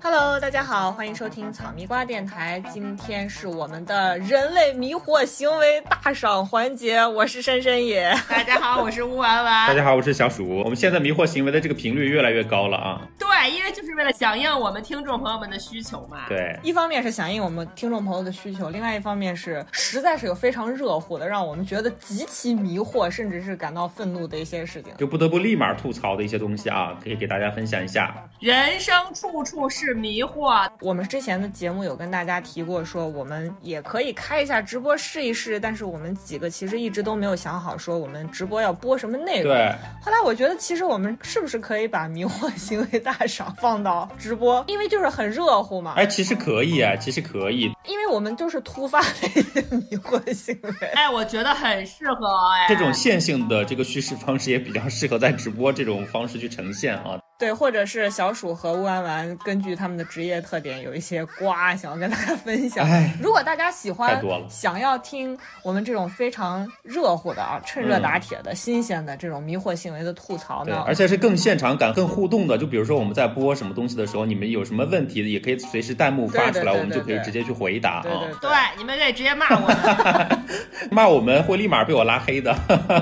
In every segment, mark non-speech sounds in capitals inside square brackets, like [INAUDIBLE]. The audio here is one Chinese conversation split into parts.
Hello，大家好，欢迎收听草蜜瓜电台。今天是我们的人类迷惑行为大赏环节，我是深深野。大家好，我是乌丸丸。大家好，我是小鼠。我们现在迷惑行为的这个频率越来越高了啊！对，因为就是为了响应我们听众朋友们的需求嘛。对，一方面是响应我们听众朋友的需求，另外一方面是实在是有非常热乎的，让我们觉得极其迷惑，甚至是感到愤怒的一些事情，就不得不立马吐槽的一些东西啊，可以给大家分享一下。人生处处是迷惑。我们之前的节目有跟大家提过，说我们也可以开一下直播试一试，但是我们几个其实一直都没有想好说我们直播要播什么内容。对。后来我觉得，其实我们是不是可以把迷惑行为大赏放到直播？因为就是很热乎嘛。哎，其实可以啊，其实可以。因为我们就是突发的一些迷惑行为。哎，我觉得很适合哎。这种线性的这个叙事方式也比较适合在直播这种方式去呈现啊。对，或者是小鼠和乌丸丸根据他们的职业特点有一些瓜想要跟大家分享。如果大家喜欢，想要听我们这种非常热乎的啊，趁热打铁的新鲜的这种迷惑行为的吐槽呢，而且是更现场感、更互动的。就比如说我们在播什么东西的时候，你们有什么问题也可以随时弹幕发出来，我们就可以直接去回答啊。对，你们可以直接骂我们，[LAUGHS] 骂我们会立马被我拉黑的。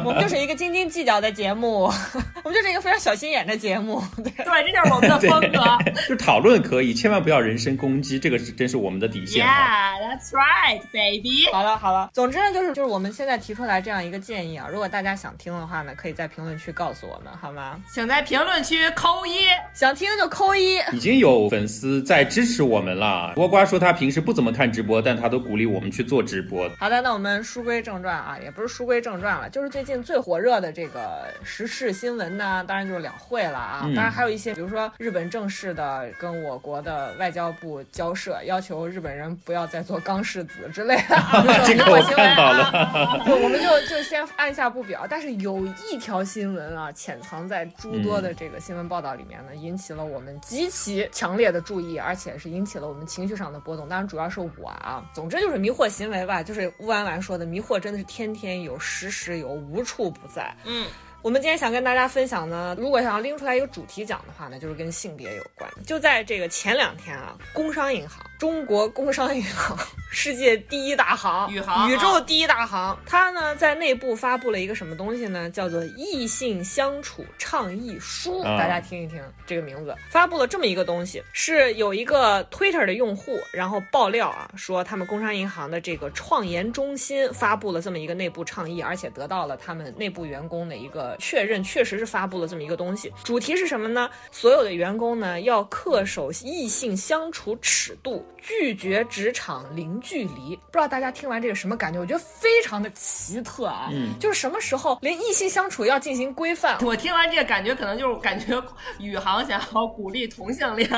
我们就是一个斤斤计较的节目，[LAUGHS] 我们就是一个非常小心眼的节目。[LAUGHS] 对，这就是我们的风格。就讨论可以，千万不要人身攻击，这个是真是我们的底线。Yeah, that's right, baby。好了好了，总之呢，就是就是我们现在提出来这样一个建议啊，如果大家想听的话呢，可以在评论区告诉我们，好吗？请在评论区扣一，想听就扣一。已经有粉丝在支持我们了。倭瓜说他平时不怎么看直播，但他都鼓励我们去做直播。好的，那我们书归正传啊，也不是书归正传了，就是最近最火热的这个时事新闻呢，当然就是两会了啊，当然还有一些。比如说，日本正式的跟我国的外交部交涉，要求日本人不要再做钢柿子之类的 [LAUGHS] 啊，这个我看到了。我们就就先按下不表。但是有一条新闻啊，潜藏在诸多的这个新闻报道里面呢，引起了我们极其强烈的注意，而且是引起了我们情绪上的波动。当然，主要是我啊。总之就是迷惑行为吧，就是乌丸丸说的，迷惑真的是天天有，时时有，无处不在。嗯。我们今天想跟大家分享呢，如果想要拎出来一个主题讲的话呢，就是跟性别有关。就在这个前两天啊，工商银行。中国工商银行，世界第一大行，宇航，宇宙第一大行，它呢在内部发布了一个什么东西呢？叫做异性相处倡议书。大家听一听这个名字，发布了这么一个东西，是有一个 Twitter 的用户，然后爆料啊，说他们工商银行的这个创研中心发布了这么一个内部倡议，而且得到了他们内部员工的一个确认，确实是发布了这么一个东西。主题是什么呢？所有的员工呢要恪守异性相处尺度。拒绝职场零距离，不知道大家听完这个什么感觉？我觉得非常的奇特啊！嗯，就是什么时候连异性相处要进行规范？我听完这个感觉，可能就是感觉宇航想要鼓励同性恋。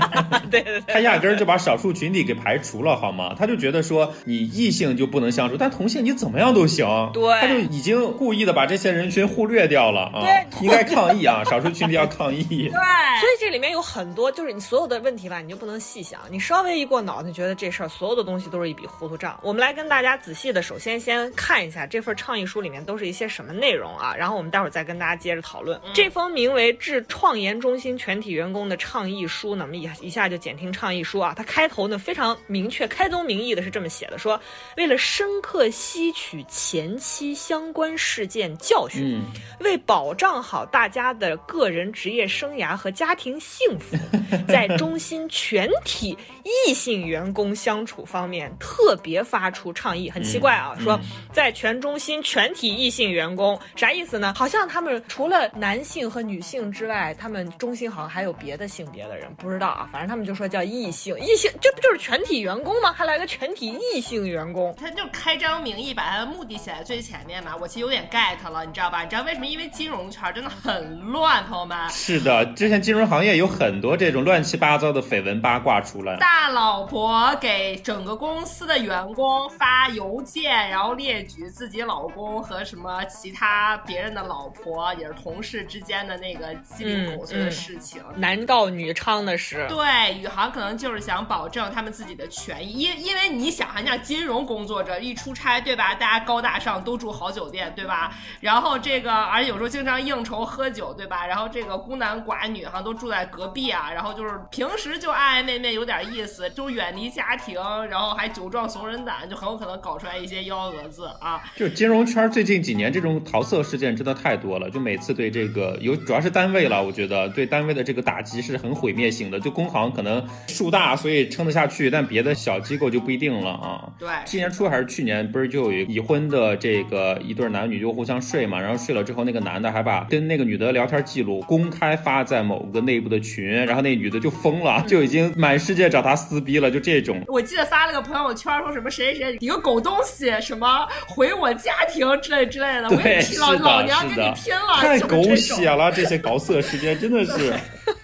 [LAUGHS] 对对对，他压根儿就把少数群体给排除了，好吗？他就觉得说你异性就不能相处，但同性你怎么样都行。对，他就已经故意的把这些人群忽略掉了啊！对，应该抗议啊！[LAUGHS] 少数群体要抗议。对，所以这里面有很多，就是你所有的问题吧，你就不能细想，你稍微一。过脑子觉得这事儿所有的东西都是一笔糊涂账。我们来跟大家仔细的，首先先看一下这份倡议书里面都是一些什么内容啊，然后我们待会儿再跟大家接着讨论。这封名为《致创研中心全体员工的倡议书》呢，我们一一下就简听倡议书啊。它开头呢非常明确，开宗明义的是这么写的：说为了深刻吸取前期相关事件教训，为保障好大家的个人职业生涯和家庭幸福，[LAUGHS] 在中心全体异。性员工相处方面特别发出倡议，很奇怪啊，说在全中心全体异性员工啥意思呢？好像他们除了男性和女性之外，他们中心好像还有别的性别的人，不知道啊。反正他们就说叫异性，异性这不就是全体员工吗？还来个全体异性员工？他就开张名义把他的目的写在最前面嘛。我其实有点 get 了，你知道吧？你知道为什什么？因为金融圈真的很乱，朋友们。是的，之前金融行业有很多这种乱七八糟的绯闻八卦出来。大老婆给整个公司的员工发邮件，然后列举自己老公和什么其他别人的老婆，也是同事之间的那个鸡零狗碎的事情，男盗女娼的事。对，宇航可能就是想保证他们自己的权益，因因为你想，人家金融工作者一出差，对吧？大家高大上，都住好酒店，对吧？然后这个，而且有时候经常应酬喝酒，对吧？然后这个孤男寡女哈都住在隔壁啊，然后就是平时就爱爱妹妹有点意思，就远离家庭，然后还酒壮怂人胆，就很有可能搞出来一些幺蛾子啊。就金融圈最近几年这种桃色事件真的太多了，就每次对这个有主要是单位了，我觉得对单位的这个打击是很毁灭性的。就工行可能树大，所以撑得下去，但别的小机构就不一定了啊。对，今年初还是去年，不是就有已婚的这个一对男女就互相睡嘛，然后睡了之后，那个男的还把跟那个女的聊天记录公开发在某个内部的群，然后那女的就疯了，就已经满世界找他撕逼了，就这种。我记得发了个朋友圈，说什么谁谁谁，你个狗东西，什么毁我家庭之类之类的。对，是的，老娘跟你拼了！太狗血了，这些搞色时间真的是。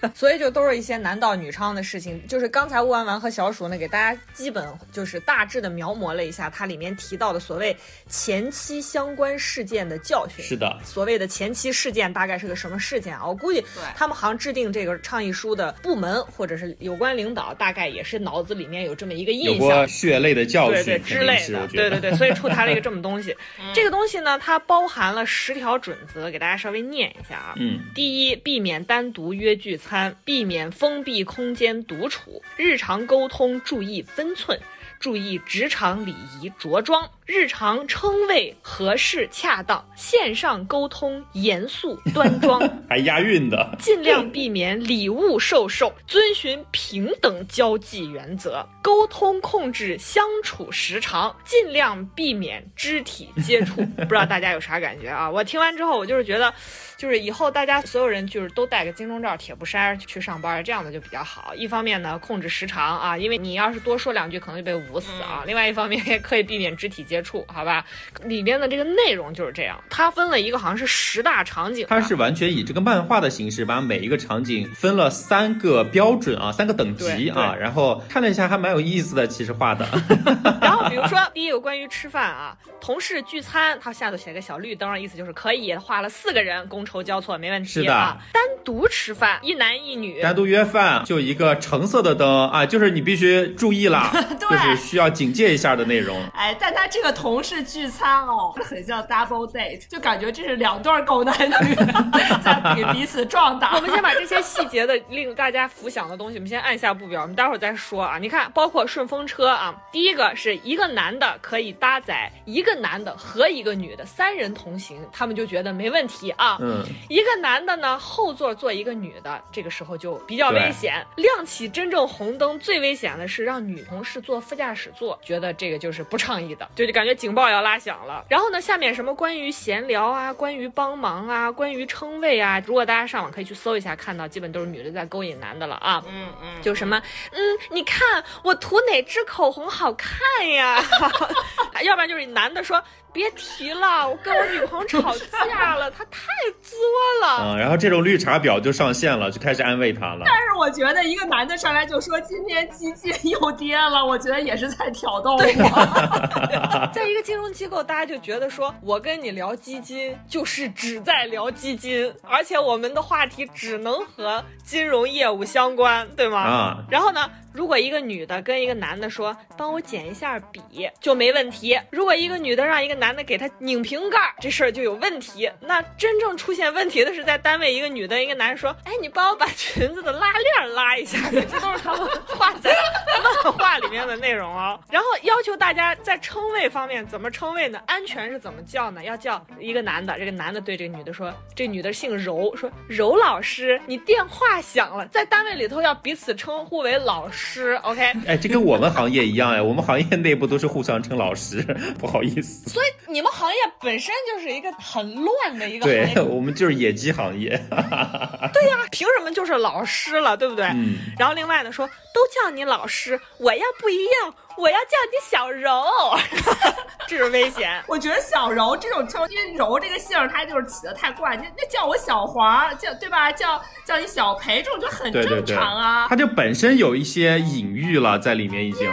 [LAUGHS] 所以就都是一些男盗女娼的事情。就是刚才乌丸丸和小鼠呢，给大家基本就是大致的描摹了一下它里面提到的所谓前期相关事件的教训。是的，所谓的前期事件大概是个什么事件啊？我估计他们好像制定这个倡议书的部门或者是有关领导，大概也是脑子里面有这么一个印象，血泪的教训，对对之类的，对对对，所以出台了一个这么东西。[LAUGHS] 这个东西呢，它包含了十条准则，给大家稍微念一下啊。嗯，第一，避免单独约聚餐，避免封闭空间独处，日常沟通注意分寸。注意职场礼仪着装，日常称谓合适恰当，线上沟通严肃端庄，[LAUGHS] 还押韵的。尽量避免礼物授受，遵循平等交际原则，沟通控制相处时长，尽量避免肢体接触。不知道大家有啥感觉啊？我听完之后，我就是觉得。就是以后大家所有人就是都戴个金钟罩、铁布衫去上班，这样的就比较好。一方面呢，控制时长啊，因为你要是多说两句，可能就被捂死啊。另外一方面也可以避免肢体接触，好吧？里边的这个内容就是这样。它分了一个好像是十大场景，它是完全以这个漫画的形式，把每一个场景分了三个标准啊，三个等级啊。然后看了一下，还蛮有意思的，其实画的。[LAUGHS] 然后比如说 [LAUGHS] 第一个关于吃饭啊，同事聚餐，它下头写个小绿灯，意思就是可以。画了四个人公。筹交错没问题，是的。单独吃饭，一男一女，单独约饭就一个橙色的灯啊，就是你必须注意了，[LAUGHS] 就是需要警戒一下的内容。哎，但他这个同事聚餐哦，很像 double date，就感觉这是两对狗男女 [LAUGHS] 在给彼此壮胆。我们先把这些细节的令大家浮想的东西，我们先按下不表，我们待会儿再说啊。你看，包括顺风车啊，第一个是一个男的可以搭载一个男的和一个女的三人同行，他们就觉得没问题啊。嗯。一个男的呢，后座坐一个女的，这个时候就比较危险。亮起真正红灯，最危险的是让女同事坐副驾驶座，觉得这个就是不倡议的，就就感觉警报要拉响了。然后呢，下面什么关于闲聊啊，关于帮忙啊，关于称谓啊，如果大家上网可以去搜一下，看到基本都是女的在勾引男的了啊。嗯嗯，就什么，嗯，你看我涂哪支口红好看呀？[LAUGHS] 要不然就是男的说。别提了，我跟我女朋友吵架了，她太作了。嗯，然后这种绿茶婊就上线了，就开始安慰她了。但是我觉得一个男的上来就说今天基金又跌了，我觉得也是在挑逗我。[LAUGHS] 在一个金融机构，大家就觉得说我跟你聊基金就是只在聊基金，而且我们的话题只能和金融业务相关，对吗？啊。然后呢？如果一个女的跟一个男的说帮我捡一下笔就没问题，如果一个女的让一个男的给她拧瓶盖，这事儿就有问题。那真正出现问题的是在单位，一个女的一个男人说，哎，你帮我把裙子的拉链拉一下，这都是他们画在 [LAUGHS] 漫画 [LAUGHS] 里面的内容哦。然后要求大家在称谓方面怎么称谓呢？安全是怎么叫呢？要叫一个男的，这个男的对这个女的说，这女的姓柔，说柔老师，你电话响了，在单位里头要彼此称呼为老师。师，OK，哎，这跟我们行业一样哎，我们行业内部都是互相称老师，不好意思。所以你们行业本身就是一个很乱的一个行业，我们就是野鸡行业。[LAUGHS] 对呀，凭什么就是老师了，对不对？嗯。然后另外呢，说都叫你老师，我要不一样。我要叫你小柔，[LAUGHS] 这是危险。[LAUGHS] 我觉得小柔这种称，因为柔这个姓儿，它就是起的太怪，那那叫我小黄，叫对吧？叫叫你小裴，这种就很正对对对，常啊。它就本身有一些隐喻了在里面已经。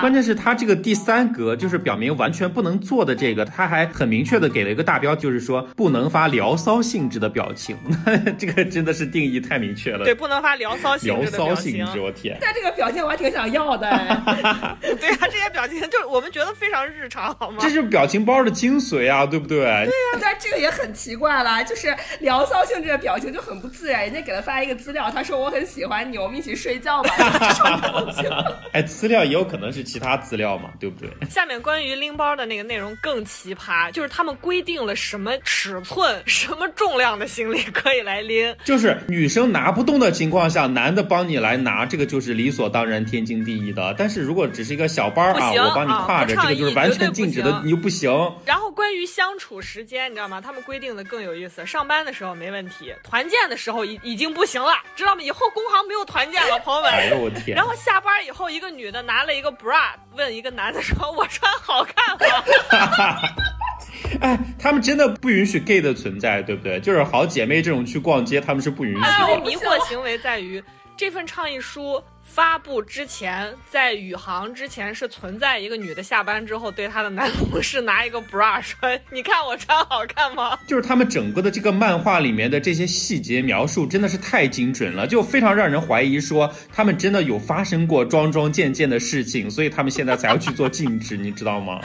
关键是它这个第三格就是表明完全不能做的这个，它还很明确的给了一个大标，就是说不能发聊骚性质的表情。[LAUGHS] 这个真的是定义太明确了。对，，不能发聊骚性质的表情。骚性质，我天。但这个表情我还挺想要的，哎对啊，这些表情就是我们觉得非常日常，好吗？这是表情包的精髓啊，对不对？对呀但这个也很奇怪啦，就是聊骚性质的表情就很不自然。人家给他发一个资料，他说我很喜欢你，我们一起睡觉吧，就 [LAUGHS] 是这种表情。[LAUGHS] 哎，资料也有可能是其他资料嘛，对不对？下面关于拎包的那个内容更奇葩，就是他们规定了什么尺寸、什么重量的行李可以来拎。就是女生拿不动的情况下，男的帮你来拿，这个就是理所当然、天经地义的。但是如果只是一个小包啊，不行我帮你啊挎着，这个就是完绝对不全禁止的行，你又不行。然后关于相处时间，你知道吗？他们规定的更有意思。上班的时候没问题，团建的时候已已经不行了，知道吗？以后工行没有团建了，朋友们。哎呦我天然！后下班以后，一个女的拿了一个 bra，问一个男的说：“我穿好看吗 [LAUGHS] 哎，他们真的不允许 gay 的存在，对不对？就是好姐妹这种去逛街，他们是不允许哎，的。我迷惑行为在于这份倡议书发布之前，在宇航之前是存在一个女的下班之后对她的男同事拿一个 bra 说：“你看我穿好看吗就是他们整个的这个漫画里面的这些细节描述真的是太精准了，就非常让人怀疑说他们真的有发生过桩桩件件的事情，所以他们现在才要去做禁止，你知道吗？？”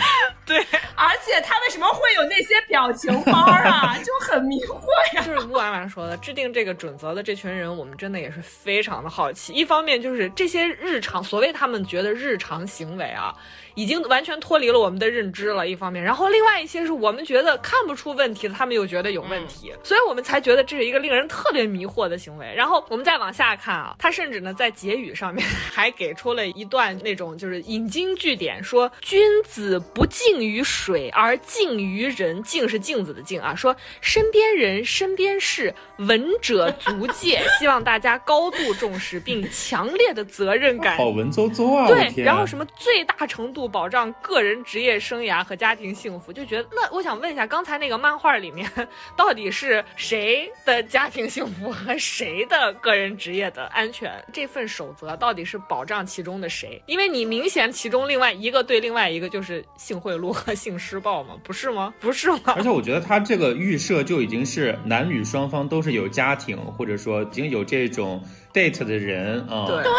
对，而且他为什么会有那些表情包啊？[LAUGHS] 就很迷惑呀。就是吴婉婉说的，制定这个准则的这群人，我们真的也是非常的好奇。一方面就是这些日常，所谓他们觉得日常行为啊，已经完全脱离了我们的认知了。一方面，然后另外一些是我们觉得看不出问题的，他们又觉得有问题，所以我们才觉得这是一个令人特别迷惑的行为。然后我们再往下看啊，他甚至呢在结语上面 [LAUGHS] 还给出了一段那种就是引经据典，说君子不敬于水而敬于人，敬是镜子的敬啊，说身边人、身边事，闻者足戒，希望大家高度重视并强烈的责任感。好文绉绉啊！对，然后什么最大程度保障个人职业生涯和家庭幸福，就觉得那我想问一下，刚才那个漫画里面到底是谁的家庭幸福和谁的个人职业的安全？这份守则到底是保障其中的谁？因为你明显其中另外一个对另外一个就是性贿赂和性施暴嘛，不是吗？不是吗？而且我觉得他这个预设就已经是男女双方都是有家庭，或者说已经有这种 date 的人啊。对对，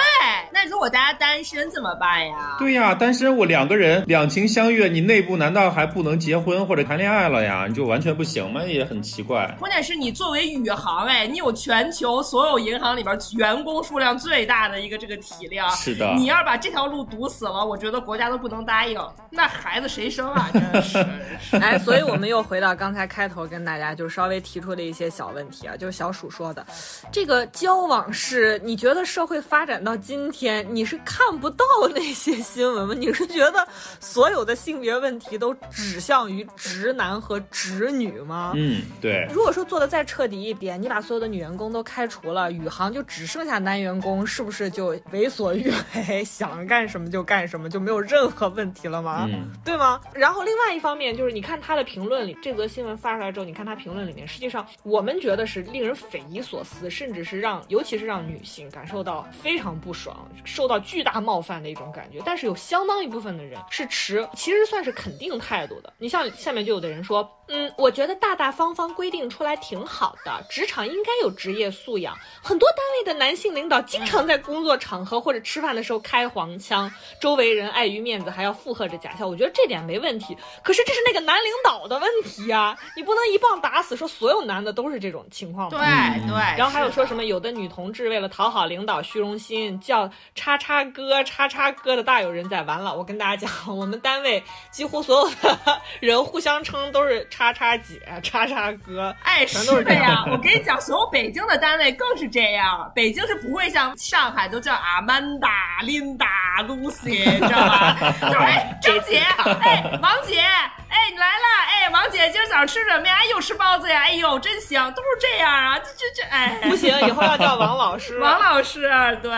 那如果大家单身怎么办呀？对呀，单身我两个人两情相悦，你内部难道还不能结婚或者谈恋爱了呀？你就完全不行吗？也很奇怪。关键是你作为宇航，哎，你有全球所有银行里边员工数量最大的一个这个体量，是的你要是把这条路堵死了，我觉得国家都不能答应。那孩子谁生啊？[LAUGHS] 真是。哎，所以我们又回到刚才开头跟大家就稍微提出的一些小问题啊，就是小鼠说的，这个交往是你觉得社会发展到今天，你是看不到 [LAUGHS] 那些新闻吗？你是觉得所有的性别问题都指向于直男和直女吗？嗯，对。如果说做的再彻底一点，你把所有的女员工都开除了，宇航就只剩下男员工，是不是就为所欲为，[LAUGHS] 想干什么就干什么，就没有任何问题了吗？嗯对吗？然后另外一方面就是，你看他的评论里，这则新闻发出来之后，你看他评论里面，实际上我们觉得是令人匪夷所思，甚至是让，尤其是让女性感受到非常不爽，受到巨大冒犯的一种感觉。但是有相当一部分的人是持其实算是肯定态度的。你像下面就有的人说，嗯，我觉得大大方方规定出来挺好的，职场应该有职业素养。很多单位的男性领导经常在工作场合或者吃饭的时候开黄腔，周围人碍于面子还要附和着假笑，我觉得这点没问题。可是这是那个男领导的问题呀、你不能一棒打死说所有男的都是这种情况吧。对对，然后还有说什？么，有的女同志为了讨好领导虚荣心，叫叉叉哥、叉叉哥的大有人在。完了，我跟大家讲，[LAUGHS] 我们单位几乎所有的人互相称都是叉叉姐、叉叉哥。哎，全都是的呀样，我跟你讲，所有北京的单位更是这样。北京是不会像上海都叫阿曼达、琳达、Lucy，你知道吧？就是哎，[LAUGHS] 张姐，哎，王姐，哎，你来了，哎，王姐，今儿早上吃什么呀？哎，又吃包子呀？哎呦，真香，都是这样啊，这这这，哎，不行，以后要叫王老师。王老师，对，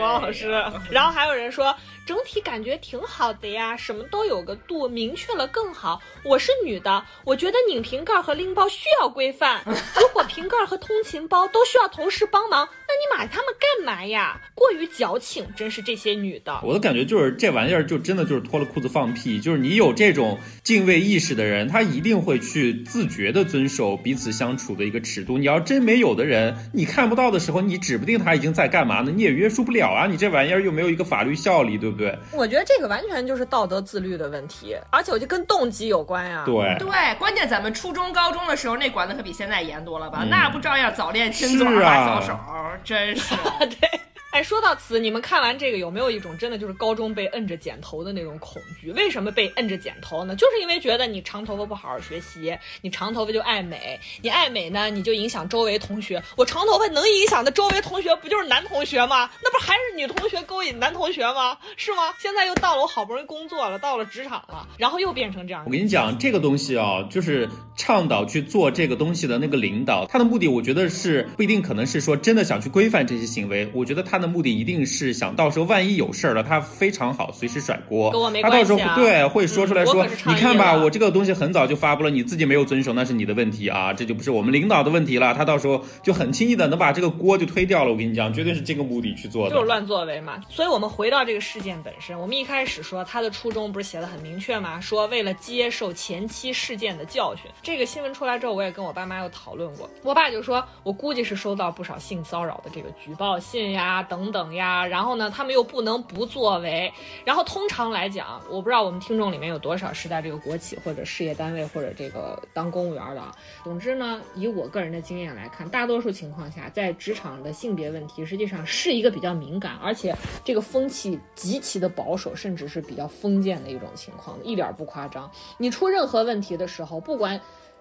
王老师。然后还有人说，整体感觉挺好的呀，什么都有个度，明确了更好。我是女的，我觉得拧瓶盖和拎包需要规范。如果瓶盖和通勤包都需要同事帮忙，那你买它们干嘛呀？过于矫情，真是这些女的。我的感觉就是这玩意儿就真的就是脱了裤子放屁，就是你有这种敬畏意识的人，他一定会去自觉的遵守彼此相处的一个尺度。你要真没有的人，你看不到的时候，你指不定他已经在干嘛呢，你也约束不了啊。你这玩意儿又没有一个法律效力，对不对？我觉得这个完全就是道德自律的问题，而且我就跟动机有关呀。对对，关键咱们初中、高中的时候那管的可比现在严多了吧？嗯那不照样早恋亲嘴、是啊拉小手，真是。[LAUGHS] 对。哎，说到此，你们看完这个有没有一种真的就是高中被摁着剪头的那种恐惧？为什么被摁着剪头呢？就是因为觉得你长头发不好好学习，你长头发就爱美，你爱美呢你就影响周围同学。我长头发能影响的周围同学不就是男同学吗？那不还是女同学勾引男同学吗？是吗？现在又到了我好不容易工作了，到了职场了，然后又变成这样我。跟你讲，这个东西啊，就是倡导去做这个东西的那个领导，他的目的，我觉得是不一定可能是说真的想去规范这些行为。我觉得他的目的一定是想到时候万一有事儿了，他非常好随时甩锅。跟我没他到时候对会说出来说，你看吧，我这个东西很早就发布了，你自己没有遵守，那是你的问题啊，这就不是我们领导的问题了。他到时候就很轻易的能把这个锅就推掉了。我跟你讲，绝对是这个目的去做的。就是乱作为嘛。所以我们回到这个事件本身，我们一开始说他的初衷不是写的很明确吗？说为了接受前期事件的教训。这个新闻出来之后，我也跟我爸妈又讨论过。我爸就说，我估计是收到不少性骚扰的这个举报信呀，等等等呀。然后呢，他们又不能不作为。然后通常来讲，我不知道我们听众里面有多少是在这个国企或者事业单位或者这个当公务员的。总之呢，以我个人的经验来看，大多数情况下，在职场的性别问题实际上是一个比较敏感，而且这个风气极其的保守，甚至是比较封建的一种情况，一点不夸张。你出任何问题的时候，不管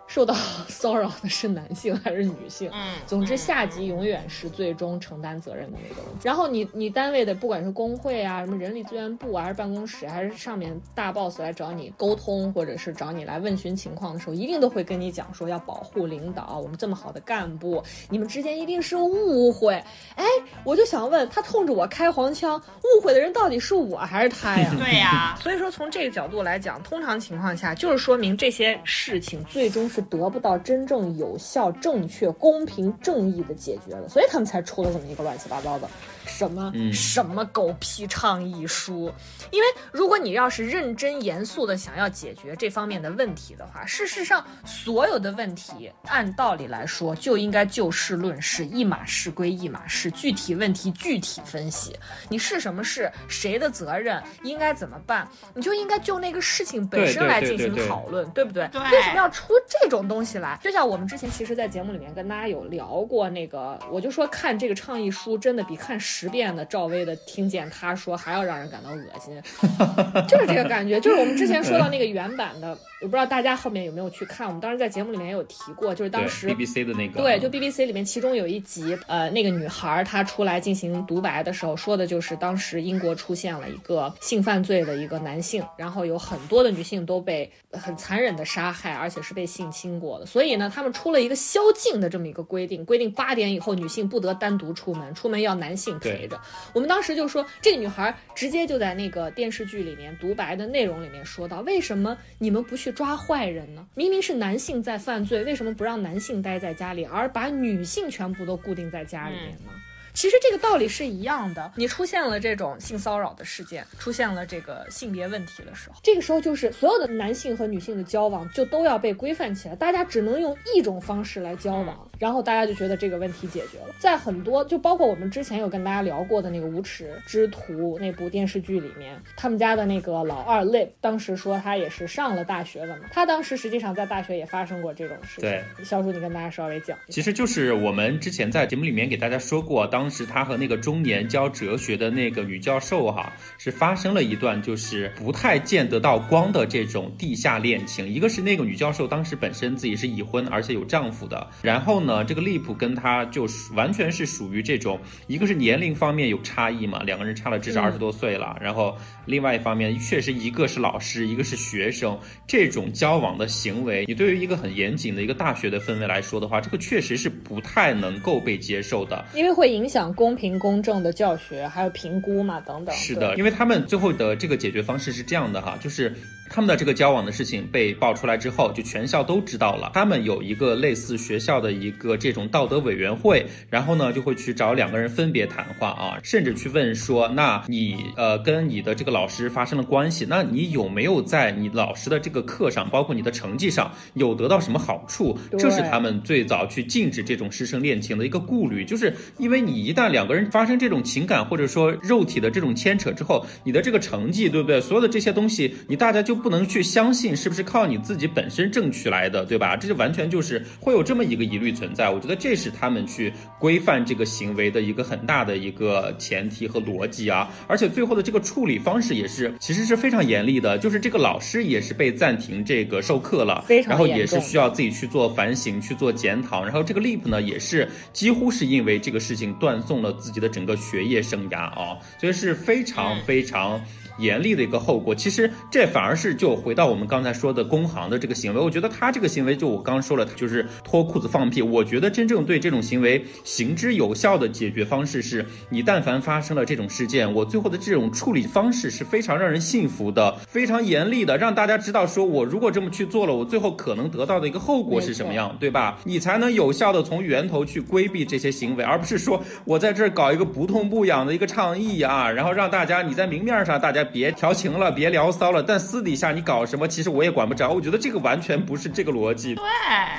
受到 [LAUGHS] 骚扰的是男性还是女性，嗯，总之下级永远是最终承担责任的那个人。然后你你单位的不管是工会啊、什么人力资源部啊，还是办公室，还是上面大 boss 来找你沟通，或者是找你来问询情况的时候，一定都会跟你讲说要保护领导，我们这么好的干部，你们之间一定是误会。哎，我就想问他冲着我开黄腔，误会的人到底是我还是他呀？[LAUGHS] 对呀、所以说，从这个角度来讲，通常情况下就是说明这些事情最终是得不到真正有效、正确、公平、正义的解决的，所以他们才出了这么一个乱七八糟的什么、嗯什么狗屁倡议书。因为如果你要是认真严肃的想要解决这方面的问题的话，事实上所有的问题按道理来说就应该就事论事，一码事归一码事，具体问题具体分析。你是什么事，谁的责任，应该怎么办，你就应该就那个事情本身来进行对对对讨论，对不对？对为什么要出这种东西来？就像我们之前其实，在节目里面跟大家有聊过那个，我就说看这个倡议书真的比看十遍的赵薇的听见他说还要让人感到恶心，[LAUGHS] 就是这个感觉。就是我们之前说到那个原版的，我不知道大家后面有没有去看，我们当时在节目里面也有提过，就是当时 BBC 的那个，对，就 BBC 里面其中有一集，呃，那个女孩儿她出来进行独白的时候，说的就是当时英国出现了一个性犯罪的一个男性，然后有很多的女性都被很残忍的杀害，而且是被性侵过的。所以呢，他们出了一个宵禁的这么一个规定，规定八点以后女性不得单独出门，出门要男性陪着。我们当时就说，这个女孩直接就在那个电视剧里面独白的内容里面说到，为什么你们不去抓坏人呢？明明是男性在犯罪，为什么不让男性待在家里，而把女性全部都固定在家里面呢？其实这个道理是一样的。你出现了这种性骚扰的事件，出现了这个性别问题的时候，这个时候就是所有的男性和女性的交往就都要被规范起来，大家只能用一种方式来交往，然后大家就觉得这个问题解决了。在很多就包括我们之前有跟大家聊过的那个《无耻之徒》那部电视剧里面，他们家的那个老二 Lip 当时说他也是上了大学的嘛，他当时实际上在大学也发生过这种事情。对，小叔你跟大家稍微讲。其实就是我们之前在节目里面给大家说过，当时他和那个中年教哲学的那个女教授哈，是发生了一段就是不太见得到光的这种地下恋情。一个是那个女教授当时本身自己是已婚，而且有丈夫的，然后呢，这个利普跟他就完全是属于这种，一个是年龄方面有差异嘛，两个人差了至少二十多岁了，然后另外一方面确实一个是老师，一个是学生，这种交往的行为，你对于一个很严谨的一个大学的氛围来说的话，这个确实是不太能够被接受的，因为会影响公平公正的教学还有评估嘛等等。是的，因为他们最后的这个解决方式是这样的哈，就是。他们的这个交往的事情被爆出来之后，就全校都知道了。他们有一个类似学校的一个这种道德委员会，然后呢就会去找两个人分别谈话啊，甚至去问说，那你呃跟你的这个老师发生了关系，那你有没有在你老师的这个课上，包括你的成绩上有得到什么好处？这是他们最早去禁止这种师生恋情的一个顾虑，就是因为你一旦两个人发生这种情感或者说肉体的这种牵扯之后，你的这个成绩对不对？所有的这些东西，你大家就。不能去相信是不是靠你自己本身挣取来的，对吧？这就完全就是会有这么一个疑虑存在。我觉得这是他们去规范这个行为的一个很大的一个前提和逻辑啊。而且最后的这个处理方式也是其实是非常严厉的，就是这个老师也是被暂停这个授课了，然后也是需要自己去做反省、去做检讨。然后这个 Leap 呢，也是几乎是因为这个事情断送了自己的整个学业生涯啊，所以是非常非常。严厉的一个后果，其实这反而是就回到我们刚才说的工行的这个行为，我觉得他这个行为就我刚说了，就是脱裤子放屁。我觉得真正对这种行为行之有效的解决方式是，你但凡发生了这种事件，我最后的这种处理方式是非常让人信服的，非常严厉的，让大家知道说我如果这么去做了，我最后可能得到的一个后果是什么样，对吧？你才能有效的从源头去规避这些行为，而不是说我在这儿搞一个不痛不痒的一个倡议啊，然后让大家你在明面上大家。别调情了，别聊骚了，但私底下你搞什么，其实我也管不着。我觉得这个完全不是这个逻辑。对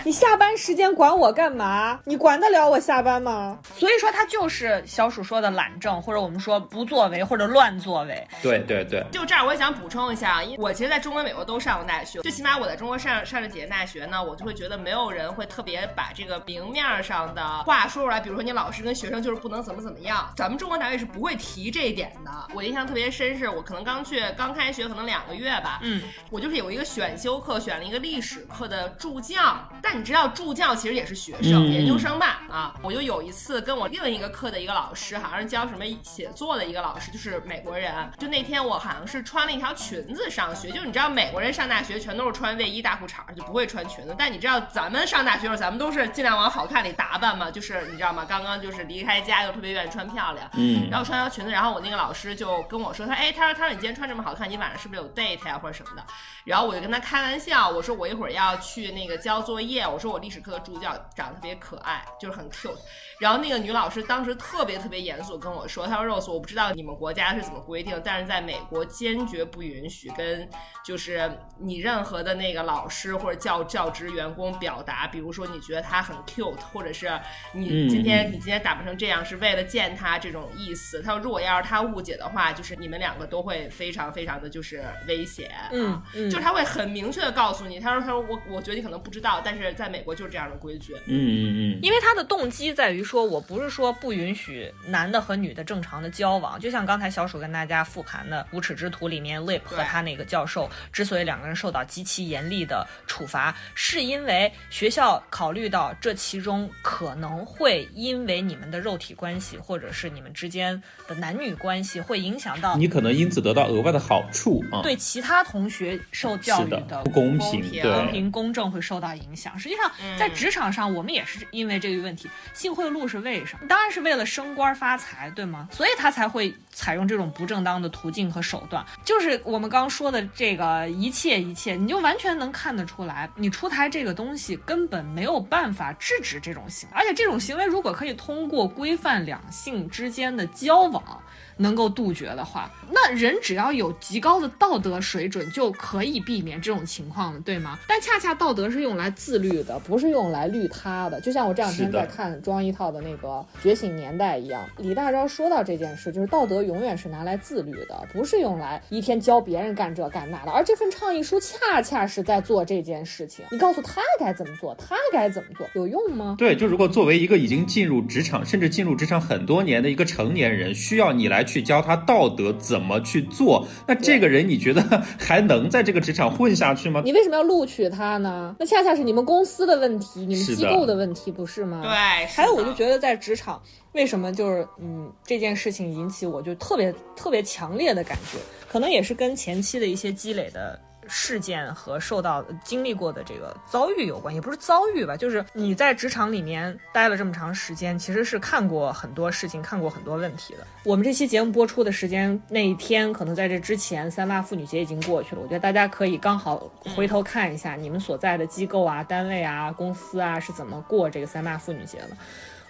你下班时间管我干嘛？你管得了我下班吗？所以说他就是小鼠说的懒政，或者我们说不作为或者乱作为。对对对，就这儿我也想补充一下，因为我其实在中国、美国都上过大学，最起码我在中国上上了几年大学呢，我就会觉得没有人会特别把这个明面上的话说出来。比如说你老师跟学生就是不能怎么怎么样，咱们中国大学是不会提这一点的。我印象特别深，是我可能。刚去刚开学可能两个月吧，嗯，我就是有一个选修课，选了一个历史课的助教。但你知道助教其实也是学生，研究生吧？啊，我就有一次跟我另一个课的一个老师，好像是教什么写作的一个老师，就是美国人。就那天我好像是穿了一条裙子上学，就是你知道美国人上大学全都是穿卫衣大裤衩，就不会穿裙子。但你知道咱们上大学时候，咱们都是尽量往好看里打扮嘛，就是你知道吗？刚刚就是离开家又特别愿意穿漂亮，嗯，然后穿条裙子，然后我那个老师就跟我说，他哎，他说他说你今天穿这么好看，你晚上是不是有 date 呀或者什么的？然后我就跟他开玩笑，我说我一会儿要去那个交作业，我说我历史课的助教长得特别可爱，就是很 cute。然后那个女老师当时特别特别严肃跟我说，她说 Rose，我不知道你们国家是怎么规定，但是在美国坚决不允许跟就是你任何的那个老师或者教教职员工表达，比如说你觉得他很 cute，或者是你今天你今天打扮成这样是为了见他这种意思。她说如果要是他误解的话，就是你们两个都会非常非常的就是危险。嗯嗯。就他会很明确的告诉你，他说他说我我觉得你可能不知道，但是在美国就是这样的规矩。嗯嗯嗯。因为他的动机在于说，我不是说不允许男的和女的正常的交往，就像刚才小鼠跟大家复盘的《无耻之徒》里面，Lip 和他那个教授之所以两个人受到极其严厉的处罚，是因为学校考虑到这其中可能会因为你们的肉体关系或者是你们之间的男女关系会影响到你，可能因此得到额外的好处啊。对其他同学。受教育的不公平、公平公正会受到影响。实际上，在职场上，我们也是因为这个问题。性贿赂是为什么？当然是为了升官发财，对吗？所以他才会采用这种不正当的途径和手段。就是我们刚刚说的这个一切一切，你就完全能看得出来，你出台这个东西根本没有办法制止这种行为。而且这种行为如果可以通过规范两性之间的交往。能够杜绝的话，那人只要有极高的道德水准，就可以避免这种情况了，对吗？但恰恰道德是用来自律的，不是用来律他的。就像我这两天在看庄一套的那个《觉醒年代》一样，李大钊说到这件事，就是道德永远是拿来自律的，不是用来一天教别人干这干那的。而这份倡议书恰恰是在做这件事情。你告诉他该怎么做，他该怎么做，有用吗？对，就如果作为一个已经进入职场，甚至进入职场很多年的一个成年人，需要你来。去教他道德怎么去做。那这个人你觉得还能在这个职场混下去吗？你为什么要录取他呢？那恰恰是你们公司的问题，你们机构的问题，不是吗？对。还有，我就觉得在职场，为什么就是嗯这件事情引起我就特别特别强烈的感觉，可能也是跟前期的一些积累的。事件和受到经历过的这个遭遇有关，也不是遭遇吧，就是你在职场里面待了这么长时间，其实是看过很多事情，看过很多问题的。我们这期节目播出的时间那一天，可能在这之前，三八妇女节已经过去了。我觉得大家可以刚好回头看一下你们所在的机构啊、单位啊、公司啊是怎么过这个三八妇女节的。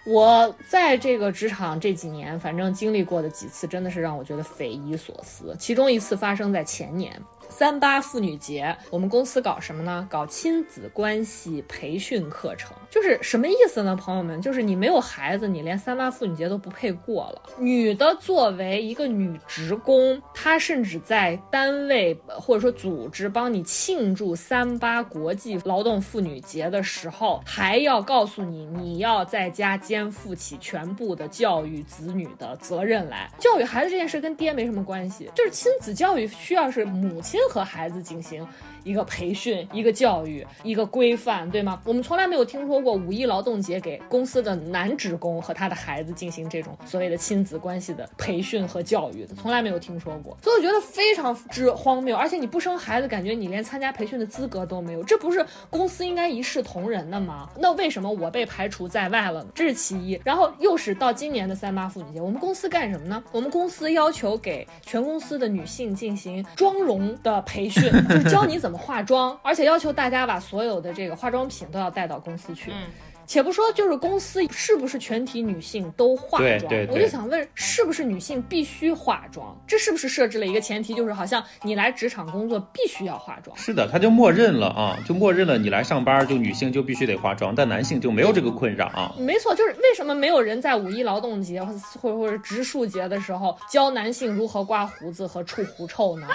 我在这个职场这几年，反正经历过的几次，真的是让我觉得匪夷所思。其中一次发生在前年。三八妇女节，我们公司搞什么呢？搞亲子关系培训课程，就是什么意思呢？朋友们，就是你没有孩子，你连三八妇女节都不配过了。女的作为一个女职工，她甚至在单位或者说组织帮你庆祝三八国际劳动妇女节的时候，还要告诉你，你要在家肩负起全部的教育子女的责任来。教育孩子这件事跟爹没什么关系，就是亲子教育需要是母亲。和孩子进行。一个培训，一个教育，一个规范，对吗？我们从来没有听说过五一劳动节给公司的男职工和他的孩子进行这种所谓的亲子关系的培训和教育，从来没有听说过。所以我觉得非常之荒谬。而且你不生孩子，感觉你连参加培训的资格都没有，这不是公司应该一视同仁的吗？那为什么我被排除在外了？这是其一。然后又是到今年的三八妇女节，我们公司干什么呢？我们公司要求给全公司的女性进行妆容的培训，就是教你怎么。化妆，而且要求大家把所有的这个化妆品都要带到公司去。嗯且不说，就是公司是不是全体女性都化妆？我就想问，是不是女性必须化妆？这是不是设置了一个前提，就是好像你来职场工作必须要化妆？是的，他就默认了啊，就默认了你来上班就女性就必须得化妆，但男性就没有这个困扰啊。没错，就是为什么没有人在五一劳动节或者或者植树节的时候教男性如何刮胡子和除狐臭呢？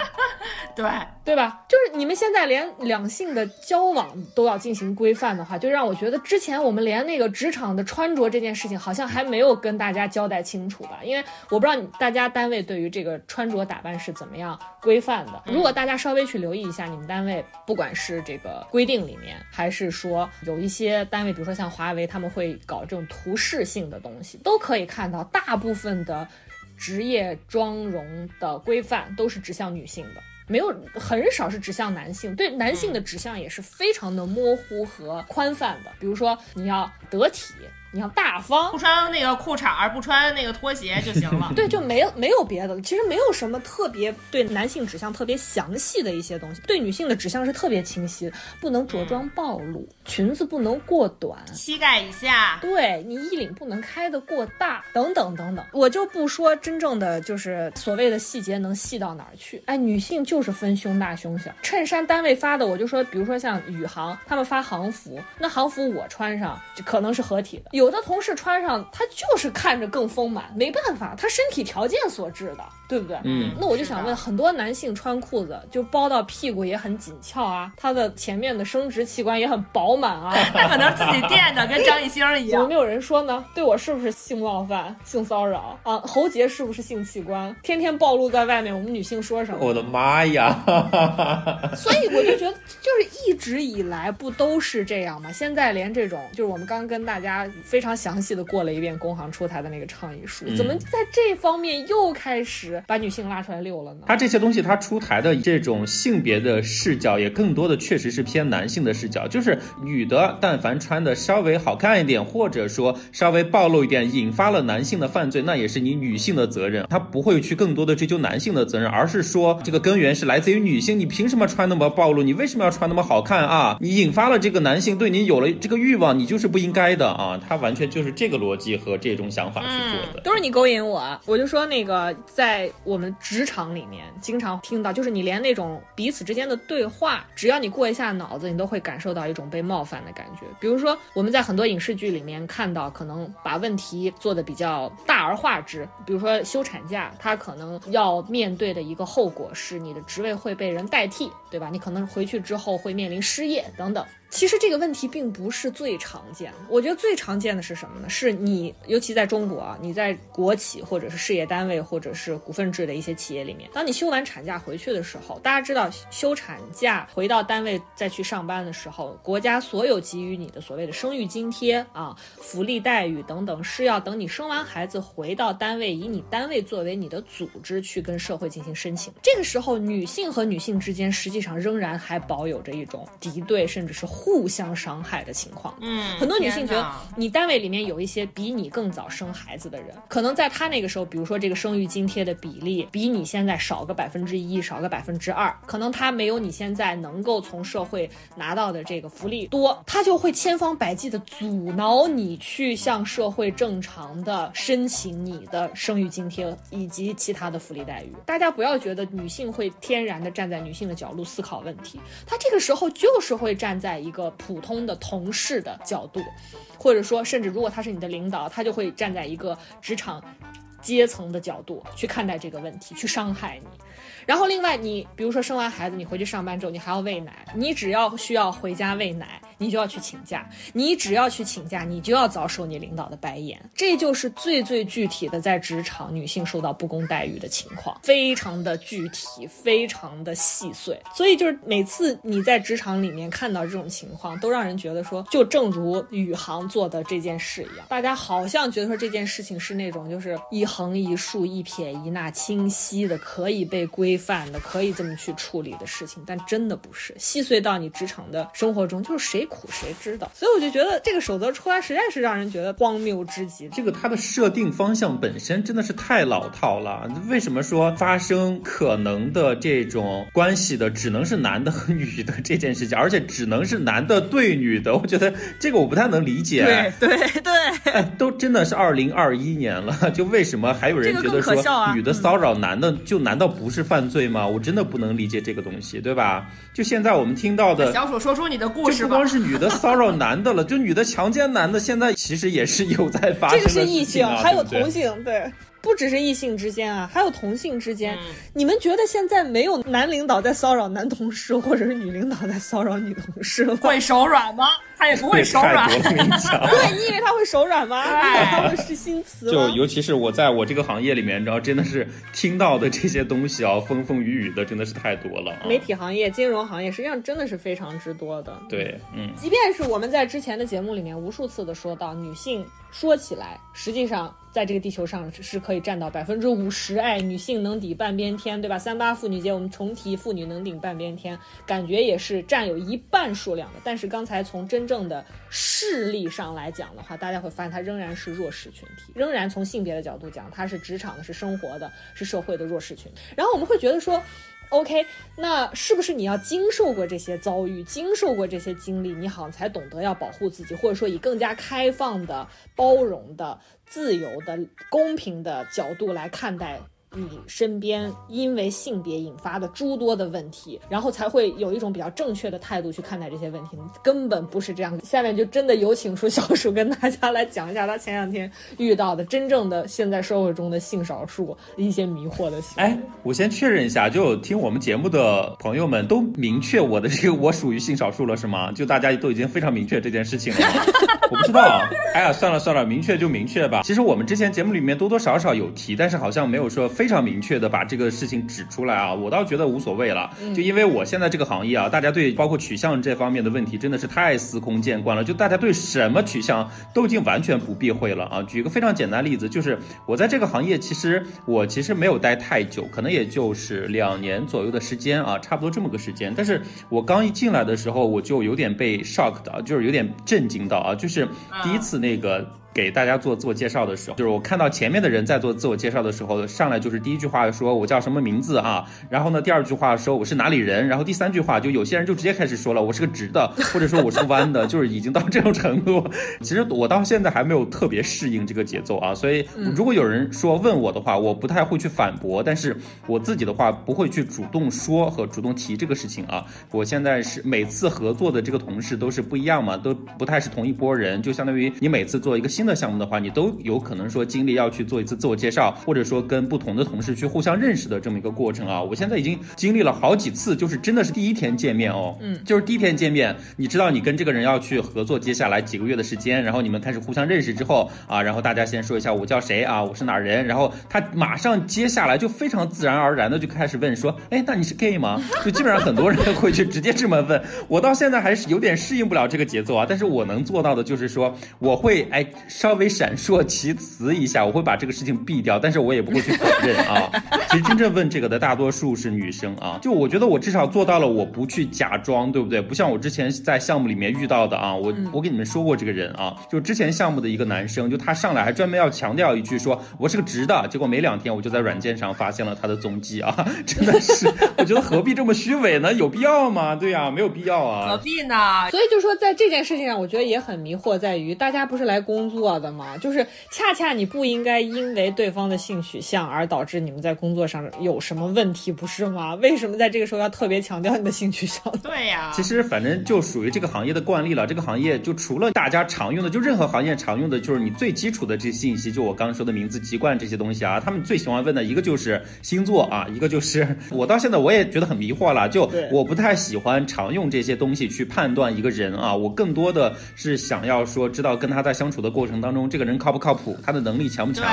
[LAUGHS] 对对吧？就是你们现在连两性的交往都要进行规范的话，就让我觉得之前我们。连那个职场的穿着这件事情，好像还没有跟大家交代清楚吧？因为我不知道大家单位对于这个穿着打扮是怎么样规范的。如果大家稍微去留意一下，你们单位不管是这个规定里面，还是说有一些单位，比如说像华为，他们会搞这种图示性的东西，都可以看到大部分的职业妆容的规范都是指向女性的。没有很少是指向男性，对男性的指向也是非常的模糊和宽泛的。比如说，你要得体。你要大方，不穿那个裤衩不穿那个拖鞋就行了。[LAUGHS] 对，就没有没有别的，其实没有什么特别对男性指向特别详细的一些东西，对女性的指向是特别清晰，不能着装暴露，裙子不能过短，膝盖以下，对你衣领不能开得过大，等等等等。我就不说真正的就是所谓的细节能细到哪儿去。哎，女性就是分胸大胸小，衬衫单位发的，我就说，比如说像宇航，他们发航服，那航服我穿上就可能是合体的。有有的同事穿上，他就是看着更丰满，没办法，他身体条件所致的，对不对？嗯，那我就想问，很多男性穿裤子就包到屁股也很紧翘啊，他的前面的生殖器官也很饱满啊，[LAUGHS] 他可能自己垫的，跟张艺兴一样。怎么没有人说呢？对我是不是性冒犯、性骚扰啊？喉结是不是性器官？天天暴露在外面，我们女性说什么？我的妈呀！[LAUGHS] 所以我就觉得，就是一直以来不都是这样吗？现在连这种，就是我们刚跟大家。非常详细的过了一遍工行出台的那个倡议书，怎么在这方面又开始把女性拉出来溜了呢？它这些东西，它出台的这种性别的视角，也更多的确实是偏男性的视角，就是女的但凡穿的稍微好看一点，或者说稍微暴露一点，引发了男性的犯罪，那也是你女性的责任，他不会去更多的追究男性的责任，而是说这个根源是来自于女性，你凭什么穿那么暴露？你为什么要穿那么好看啊？你引发了这个男性对你有了这个欲望，你就是不应该的啊！他。完全就是这个逻辑和这种想法去做的，都是你勾引我。我就说那个，在我们职场里面，经常听到，就是你连那种彼此之间的对话，只要你过一下脑子，你都会感受到一种被冒犯的感觉。比如说，我们在很多影视剧里面看到，可能把问题做得比较大而化之。比如说休产假，他可能要面对的一个后果是你的职位会被人代替，对吧？你可能回去之后会面临失业等等。其实这个问题并不是最常见，我觉得最常见的是什么呢？是你，尤其在中国啊，你在国企或者是事业单位或者是股份制的一些企业里面，当你休完产假回去的时候，大家知道休产假回到单位再去上班的时候，国家所有给予你的所谓的生育津贴啊、福利待遇等等，是要等你生完孩子回到单位，以你单位作为你的组织去跟社会进行申请。这个时候，女性和女性之间实际上仍然还保有着一种敌对，甚至是互相伤害的情况。嗯，很多女性觉得，你单位里面有一些比你更早生孩子的人，可能在她那个时候，比如说这个生育津贴的比例比你现在少个百分之一，少个百分之二，可能她没有你现在能够从社会拿到的这个福利多，她就会千方百计的阻挠你去向社会正常的申请你的生育津贴以及其他的福利待遇。大家不要觉得女性会天然的站在女性的角度思考问题，他这个时候就是会站在一个普通的同事的角度，或者说，甚至如果他是你的领导，他就会站在一个职场阶层的角度去看待这个问题，去伤害你。然后，另外你比如说生完孩子，你回去上班之后，你还要喂奶，你只要需要回家喂奶，你就要去请假，你只要去请假，你就要遭受你领导的白眼。这就是最最具体的在职场女性受到不公待遇的情况，非常的具体，非常的细碎。所以就是每次你在职场里面看到这种情况，都让人觉得说，就正如宇航做的这件事一样，大家好像觉得说这件事情是那种就是一横一竖、一撇一捺清晰的，可以被规范的，可以这么去处理的事情，但真的不是细碎到你职场的生活中，就是谁苦谁知道。所以我就觉得这个守则出来，实在是让人觉得荒谬之极。这个它的设定方向本身真的是太老套了。为什么说发生可能的这种关系的只能是男的和女的这件事情，而且只能是男的对女的？我觉得这个我不太能理解。对 [LAUGHS] 对对，哎，都真的是二零二一年了，就为什么还有人觉得说女的骚扰男的，就难道不是犯罪吗？我真的不能理解这个东西，对吧？就现在我们听到的。小鼠说出你的故事吧就不光。是女的骚扰男的了，就女的强奸男的，现在其实也是有在发生这个是异性，还有同性，对。不只是异性之间啊，还有同性之间。嗯你们觉得现在没有男领导在骚扰男同事，或者是女领导在骚扰女同事吗？会手软吗？他也不会 [LAUGHS] 手软。对，你以为他会手软吗？你以为他会是新词就？尤其是我在我这个行业里面，你知道，真的是听到的这些东西啊，风风雨雨的，真的是太多了啊。媒体行业、金融行业实际上真的是非常之多的。对，嗯，即便是我们在之前的节目里面无数次的说到，女性说起来，实际上在这个地球上是可以占到百分之五十，哎，女性能抵半边天，对吧？三八妇女节我们重提妇女能顶半边天，感觉也是占有一半数量的。但是刚才从真正的势力上来讲的话，大家会发现它仍然是弱势群体，仍然从性别的角度讲，它是职场的，是生活的，是社会的弱势群体。然后我们会觉得说。OK，那是不是你要经受过这些遭遇，经受过这些经历，你好像才懂得要保护自己，或者说以更加开放的、包容的、自由的、公平的角度来看待你身边因为性别引发的诸多的问题，然后才会有一种比较正确的态度去看待这些问题。根本不是这样。下面就真的有请出小鼠跟大家来讲一下他前两天遇到的真正的现在社会中的性少数一些迷惑的行为。哎，我先确认一下，就听我们节目的朋友们都明确我的这个我属于性少数了是吗？就大家都已经非常明确这件事情了吗？[LAUGHS] 我不知道，哎呀，算了算了，明确就明确吧。其实我们之前节目里面多多少少有提，但是好像没有说非常明确的把这个事情指出来啊。我倒觉得无所谓了，就因为我现在这个行业啊，大家对包括取向这方面的问题真的是太司空见惯了，就大家对什么取向都已经完全不避讳了啊。举个非常简单的例子，就是我在这个行业，其实我其实没有待太久，可能也就是两年左右的时间啊，差不多这么个时间。但是我刚一进来的时候，我就有点被 shocked 啊，就是有点震惊到啊，就是第一次那个。给大家做自我介绍的时候，就是我看到前面的人在做自我介绍的时候，上来就是第一句话说我叫什么名字啊，然后呢，第二句话说我是哪里人，然后第三句话就有些人就直接开始说了我是个直的，或者说我是弯的，就是已经到这种程度。其实我到现在还没有特别适应这个节奏啊，所以如果有人说问我的话，我不太会去反驳，但是我自己的话不会去主动说和主动提这个事情啊。我现在是每次合作的这个同事都是不一样嘛，都不太是同一拨人，就相当于你每次做一个新。新的项目的话，你都有可能说经历要去做一次自我介绍，或者说跟不同的同事去互相认识的这么一个过程啊。我现在已经经历了好几次，就是真的是第一天见面哦，嗯，就是第一天见面，你知道你跟这个人要去合作，接下来几个月的时间，然后你们开始互相认识之后啊，然后大家先说一下我叫谁啊，我是哪儿人，然后他马上接下来就非常自然而然的就开始问说，哎，那你是 gay 吗？[LAUGHS] 就基本上很多人会去直接这么问，我到现在还是有点适应不了这个节奏啊，但是我能做到的就是说，我会哎稍微闪烁其词一下，我会把这个事情避掉，但是我也不会去否认啊。[LAUGHS] 其实真正问这个的大多数是女生啊，就我觉得我至少做到了，我不去假装，对不对？不像我之前在项目里面遇到的啊，我我给你们说过这个人啊，就之前项目的一个男生，就他上来还专门要强调一句说我是个直的，结果没两天我就在软件上发现了他的踪迹啊，[LAUGHS] 真的是，我觉得何必这么虚伪呢？有必要吗？对呀，没有必要啊，何必呢？所以就说在这件事情上，我觉得也很迷惑，在于大家不是来工作的嘛？就是恰恰你不应该因为对方的性取向而导致你们在工作上有什么问题，不是吗？为什么在这个时候要特别强调你的性取向？对呀，其实反正就属于这个行业的惯例了。这个行业就除了大家常用的，就任何行业常用的，就是你最基础的这些信息，就我刚刚说的名字、籍贯这些东西啊，他们最喜欢问的一个就是星座啊，一个就是我到现在我也觉得很迷惑了，就我不太喜欢常用这些东西去判断一个人啊，我更多的是想要说知道跟他在相处的过程当中，这个人靠不靠谱，他的能力强不强，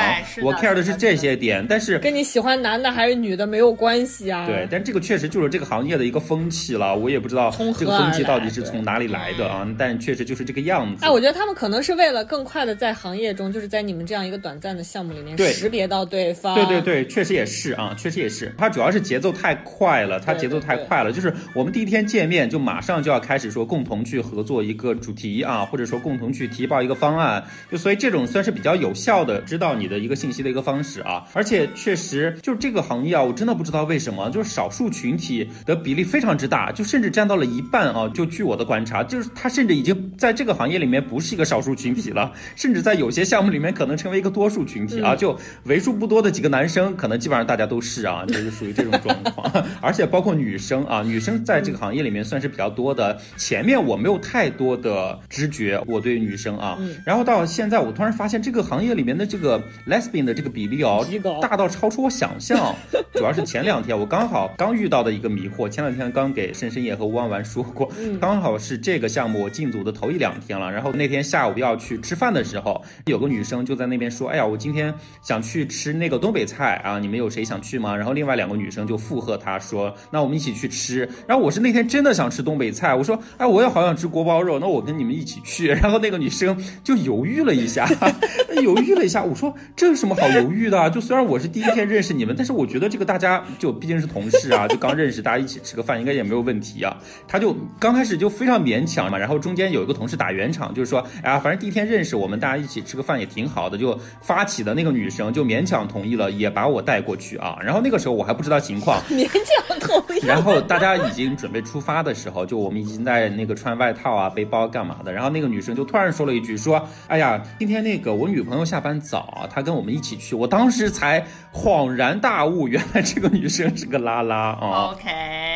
我 care 的是这些点。但是跟你喜欢男的还是女的没有关系啊。对，但这个确实就是这个行业的一个风气了，我也不知道这个风气到底是从哪里来的啊，但确实就是这个样子。哎，我觉得他们可能是为了更快的在行业中，就是在你们这样一个短暂的项目里面识别到对方。对对对，确实也是啊，确实也是。他主要是节奏太快了，他节奏太快了，就是我们第一天见面就马上就要开始说共同去合作一个主题啊，或者说共同去提报一个方案，就所以这种算是比较有效的知道你的一个信息的一个方式啊。而且确实就是这个行业啊，我真的不知道为什么，就是少数群体的比例非常之大，就甚至占到了一半啊。就据我的观察，就是他甚至已经在这个行业里面不是一个少数群体了，甚至在有些项目里面可能成为一个多数群体啊。就为数不多的几个男生，可能基本上大家都是啊，就是属于这种状况。[LAUGHS] 而且包括女生啊，女生在这个行业里面算是比较多的。前面我没有太多的知觉，我对女生啊，然后到现在我突然发现这个行业里面的这个 lesbian 的这个比例哦，大到超出我想象。[LAUGHS] 主要是前两天我刚好刚遇到的一个迷惑，前两天刚给深深夜和吴婉婉说过，刚好是这个项目我进组的头一两天了。然后那天下午要去吃饭的时候，有个女生就在那边说：“哎呀，我今天想去吃那个东北菜啊，你们有谁想去吗？”然后另外两个女生就附和她说：“那我们一起去吃。”然后我是那天真的想吃东北菜，我说：“哎，我也好想吃锅包肉，那我跟你们一起去。”然后那个女生就犹豫了一下，[LAUGHS] 犹豫了一下，我说：“这有什么好犹豫的？就虽然我是第一天认识你们，但是我觉得这个大家就毕竟是同事啊，就刚认识，大家一起吃个饭应该也没有问题啊。”他就刚开始就非常勉强嘛，然后中间有一个同事打圆场，就是说：“哎呀，反正第一天认识我们，大家一起吃个饭也挺好的。”就发起的那个女生就勉强同意了，也把我带过去啊。然后那个时候我还不知道情况，勉强同意。然后大家已经准备出发的时候，就我们已经在那个穿外套啊、背包干嘛的。然后那个女生就突然说了一句：“说，哎呀，今天那个我女朋友下班早，她跟我们一起去。”我当时才恍然大悟，原来这个女生是个拉拉啊。OK。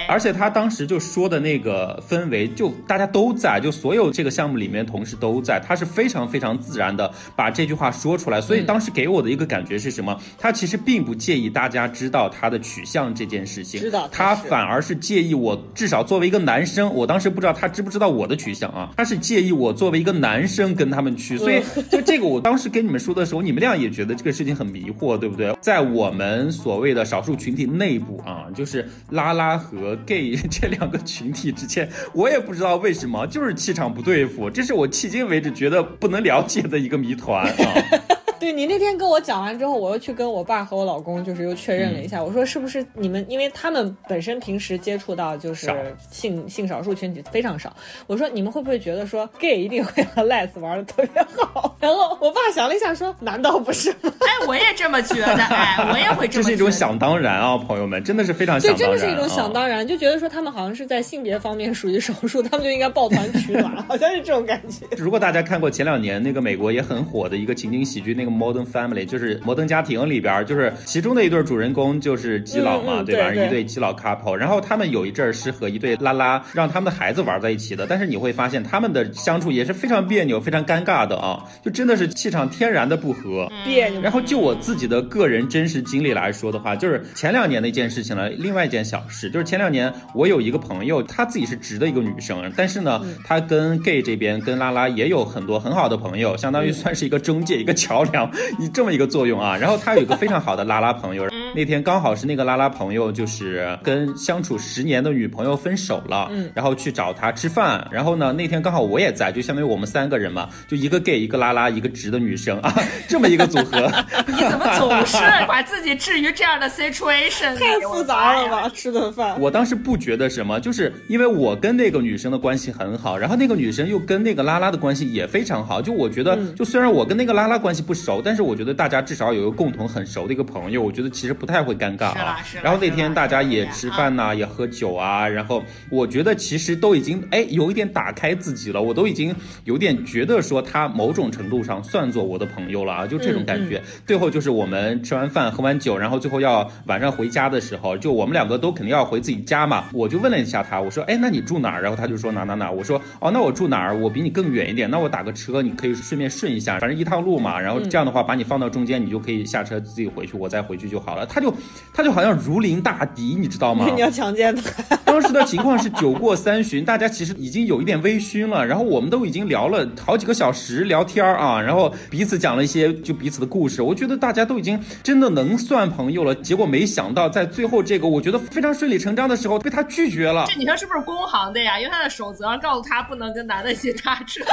而且她当时就说的那个氛围，就大家都在，就所有这个项目里面同事都在，她是非常非常自然的把这句话说出来。所以当时给我的一个感觉是什么？她其实并不介意大家知道她的取向这件事情，知道她反而是介意我，至少作为一个男生，我当时不知道她知不知道我的取向啊？她是介意我作为一个男生跟他们去，所以 [LAUGHS] 就这个，我当时跟你们说的时候，你们俩也觉得这个事情很迷惑，对不对？在我们所谓的少数群体内部啊，就是拉拉和 gay 这两个群体之间，我也不知道为什么，就是气场不对付，这是我迄今为止觉得不能了解的一个谜团啊。对你那天跟我讲完之后，我又去跟我爸和我老公，就是又确认了一下。我说是不是你们，因为他们本身平时接触到就是性性少数群体非常少。我说你们会不会觉得说 gay 一定会和 les 玩的特别好？[LAUGHS] 然后我爸想了一下说，难道不是吗？[LAUGHS] 哎，我也这么觉得，哎，我也会这么。这是一种想当然啊，朋友们，真的是非常想对，当然。真的是一种想当然，就觉得说他们好像是在性别方面属于少数，他们就应该抱团取暖，[LAUGHS] 好像是这种感觉。如果大家看过前两年那个美国也很火的一个情景喜剧，那个《Modern Family》，就是《摩登家庭》里边，就是其中的一对主人公就是基佬嘛，对吧？对对一对基佬 couple，然后他们有一阵儿是和一对拉拉让他们的孩子玩在一起的，但是你会发现他们的相处也是非常别扭、非常尴尬的啊，就真的是气场天然的不合。别扭。然后就我自己的个人真实经历来说的话，就是前两年的一件事情了。另外一件小事，就是前两年我有一个朋友，她自己是直的一个女生，但是呢，她跟 gay 这边跟拉拉也有很多很好的朋友，相当于算是一个中介、一个桥梁，[LAUGHS] 以这么一个作用啊。然后他有一个非常好的拉拉朋友，那天刚好是那个拉拉朋友就是跟相处十年的女朋友分手了，然后去找他吃饭，然后呢那天刚好我也在，就相当于我们三个人嘛，就一个 gay 一个拉拉一个直的女生 [LAUGHS] 啊，这么一个组合。[LAUGHS] 你怎么总是把自己置于这样的 situation？太复杂了吧？吃顿饭，我当时不觉得什么，就是因为我跟那个女生的关系很好，然后那个女生又跟那个拉拉的关系也非常好。就我觉得，就虽然我跟那个拉拉关系不熟，但是我觉得大家至少有一个共同很熟的一个朋友，我觉得其实不太会尴尬啊。然后那天大家也吃饭呐、也喝酒啊，然后我觉得其实都已经哎有一点打开自己了，我都已经有点觉得说他某种程度上算作我的朋友了啊，就这种感觉。最后就是我们吃完饭喝完酒，然后最后要晚上回家的时候，就我们两个都肯定要回自己家嘛。我就问了一下他，我说，哎，那你住哪儿？然后他就说哪哪哪。我说，哦，那我住哪儿？我比你更远一点，那我打个车，你可以顺便顺一下，反正一趟路嘛。然后这样的话，把你放到中间，你就可以下车自己回去，我再回去就好了。他就他就好像如临大敌，你知道吗？[LAUGHS] 你要强奸他，[LAUGHS] 当时的情况是酒过三巡，大家其实已经有一点微醺了，然后我们都已经聊了好几个小时聊天儿啊，然后彼此讲了一些就彼此的故事，我觉得大家都已经真的能算朋友了。结果没想到在最后这个我觉得非常顺理成章的时候被他拒绝了。这女生是不是工行的呀？因为她的守则告诉她不能跟男的一起搭车。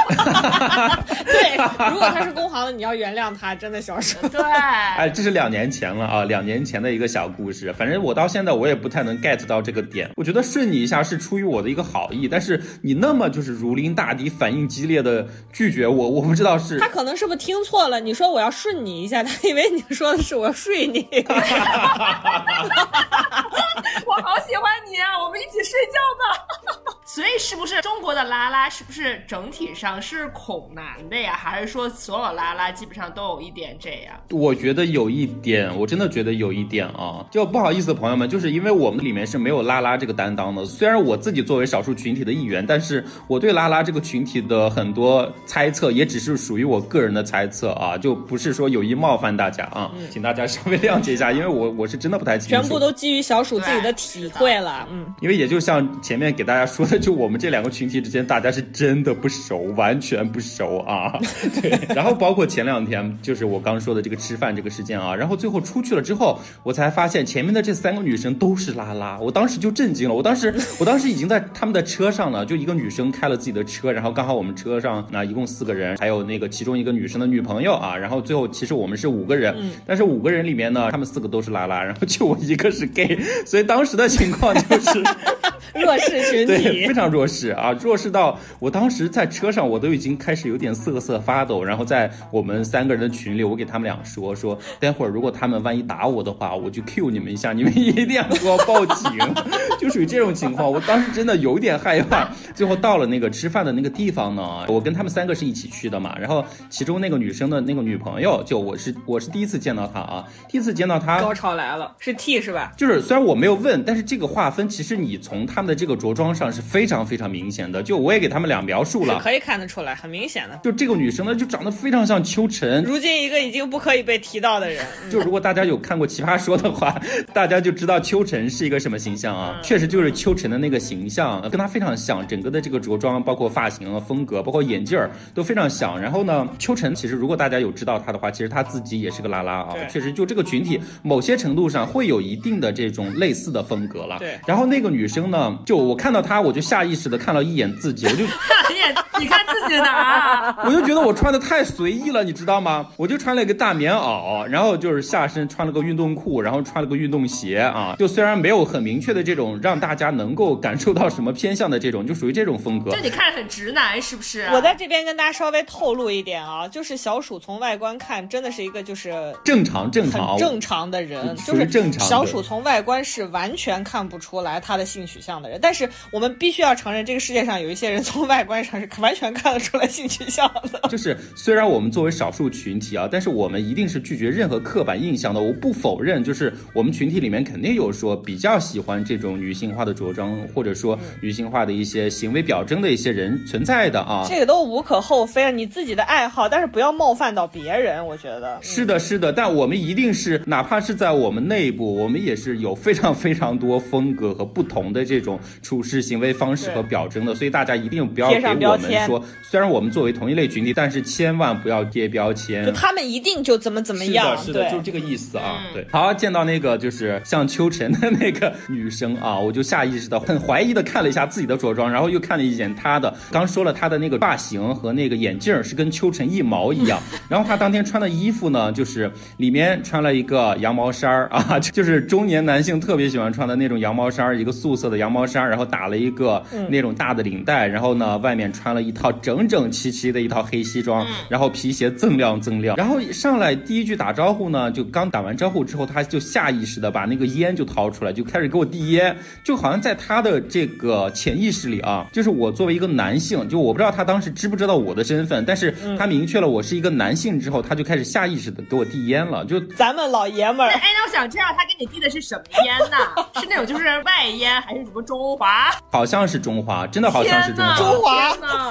[LAUGHS] 对，如果他是工行的，你要原谅他，真的想说。对，[LAUGHS] 哎，这是两年前了啊，两年前的一个小故事。反正我到现在我也不太能 get 到这个点。我觉得顺你一下是出于我的一个好意，但是你那么就是如临大敌、反应激烈的拒绝我，我不知道是他可能是不是听错了？你说我要顺你一下，他以为你说的是我要睡你。[LAUGHS] 我好喜欢你啊！我们一起睡觉吧。所以是不是中国的拉拉是不是整体上是恐男的呀？还是说所有拉拉基本上都有一点这样？我觉得有一点，我真的觉得有一点啊，就不好意思，朋友们，就是因为我们里面是没有拉拉这个担当的。虽然我自己作为少数群体的一员，但是我对拉拉这个群体的很多猜测，也只是属于我个人的猜测啊，就不是说有意冒犯大家啊，请大家稍微谅解一下，因为我我是真的不太清楚。全部都基于小鼠自己的体会了，嗯，因为也就像前面给大家说的，就我们这两个群体之间，大家是真的不熟，完全不熟啊。对，然后包括前两天，就是我刚说的这个吃饭这个事件啊，然后最后出去了之后，我才发现前面的这三个女生都是拉拉，我当时就震惊了。我当时，我当时已经在他们的车上了，就一个女生开了自己的车，然后刚好我们车上那一共四个人，还有那个其中一个女生的女朋友啊，然后最后其实我们是五个人，但是五个人里面呢，他们四个都是拉拉，然后就我一个是 gay，所以当时的情况就是。弱势群对，体非。常弱势啊，弱势到我当时在车上，我都已经开始有点瑟瑟发抖。然后在我们三个人的群里，我给他们俩说说，待会儿如果他们万一打我的话，我就 Q 你们一下，你们 [LAUGHS] 一定要给我报警，[LAUGHS] 就属于这种情况。我当时真的有点害怕。最后到了那个吃饭的那个地方呢，我跟他们三个是一起去的嘛。然后其中那个女生的那个女朋友，就我是我是第一次见到她啊，第一次见到她，高潮来了，是 T 是吧？就是虽然我没有问，但是这个划分其实你从他们的这个着装上是非常非常明显的。就我也给他们俩描述了，可以看得出来，很明显的。就这个女生呢，就长得非常像秋晨。如今一个已经不可以被提到的人，嗯就如果大家有看过《奇葩说》的话，[LAUGHS] 大家就知道秋晨是一个什么形象啊？确实就是秋晨的那个形象，跟她非常像，整个的这个着装，包括发型、风格，包括眼镜儿都非常像。然后呢，秋晨其实如果大家有知道她的话，其实她自己也是个拉拉啊。确实，就这个群体某些程度上会有一定的这种类似的风格了。对然后那个女生呢，就我看到他，我就下意识的看了一眼自己，我就 [LAUGHS] 你也你看自己哪我就觉得我穿的太随意了，你知道吗？我就穿了一个大棉袄，然后就是下身穿了个运动裤，然后穿了个运动鞋啊。就虽然没有很明确的这种让大家能够感受到什么偏向的这种，就属于这种风格就。你看着很直男，是不是？我在这边跟大家稍微透露一点啊，就是小鼠从外观看真的是一个就是正常正常很正常的人，就是正常小鼠从外观是完全看不出来他的性取向的人，但是我们必须要承认，这个世界上有一些人从外观上是完全看得出来性取向的。[LAUGHS] 就是虽然我们作为少数群体啊，但是我们一定是拒绝任何刻板印象的。我不否认，就是我们群体里面肯定有说比较喜欢这种女性化的着装，或者说女性化的一些行为表征的一些人存在的啊。这个都无可厚非，你自己的爱好，但是不要冒犯到别人，我觉得。是的，是的，但我们一定是，哪怕是在我们内部，我们也是有非常非常多风格和不同的这种处事行为方式和表征的，所以大家一定不要贴给我上说，虽然我们作为同一类群体，但是千万不要贴标签。就他们一定就怎么怎么样是样，的，是的，就是这个意思啊。嗯对，好，见到那个就是像秋晨的那个女生啊，我就下意识的很怀疑的看了一下自己的着装，然后又看了一眼她的。刚说了她的那个发型和那个眼镜儿是跟秋晨一毛一样，[LAUGHS] 然后她当天穿的衣服呢，就是里面穿了一个羊毛衫儿啊，[LAUGHS] 就是中年男性特别喜欢穿的那种羊毛衫儿，一个素色的羊毛衫儿，然后打了一个那种大的领带，然后呢外面穿了一套整整齐齐的一套黑西装，然后皮鞋锃亮锃亮，然后上来第一句打招呼呢，就刚打完招呼之后，他就下意识的把那个烟就掏出来，就开始给我递烟，就好像在他的这个潜意识里啊，就是我作为一个男性，就我不知道他当时知不知道我的身份，但是他明确了我是一个男性之后，他就开始下意识的给我递烟了，就咱们老爷们儿哎，那我想知道他给你递的是什么烟呢？[LAUGHS] 是那种就是外烟，还是什么中华？好像是中华，真的好像是中华。中华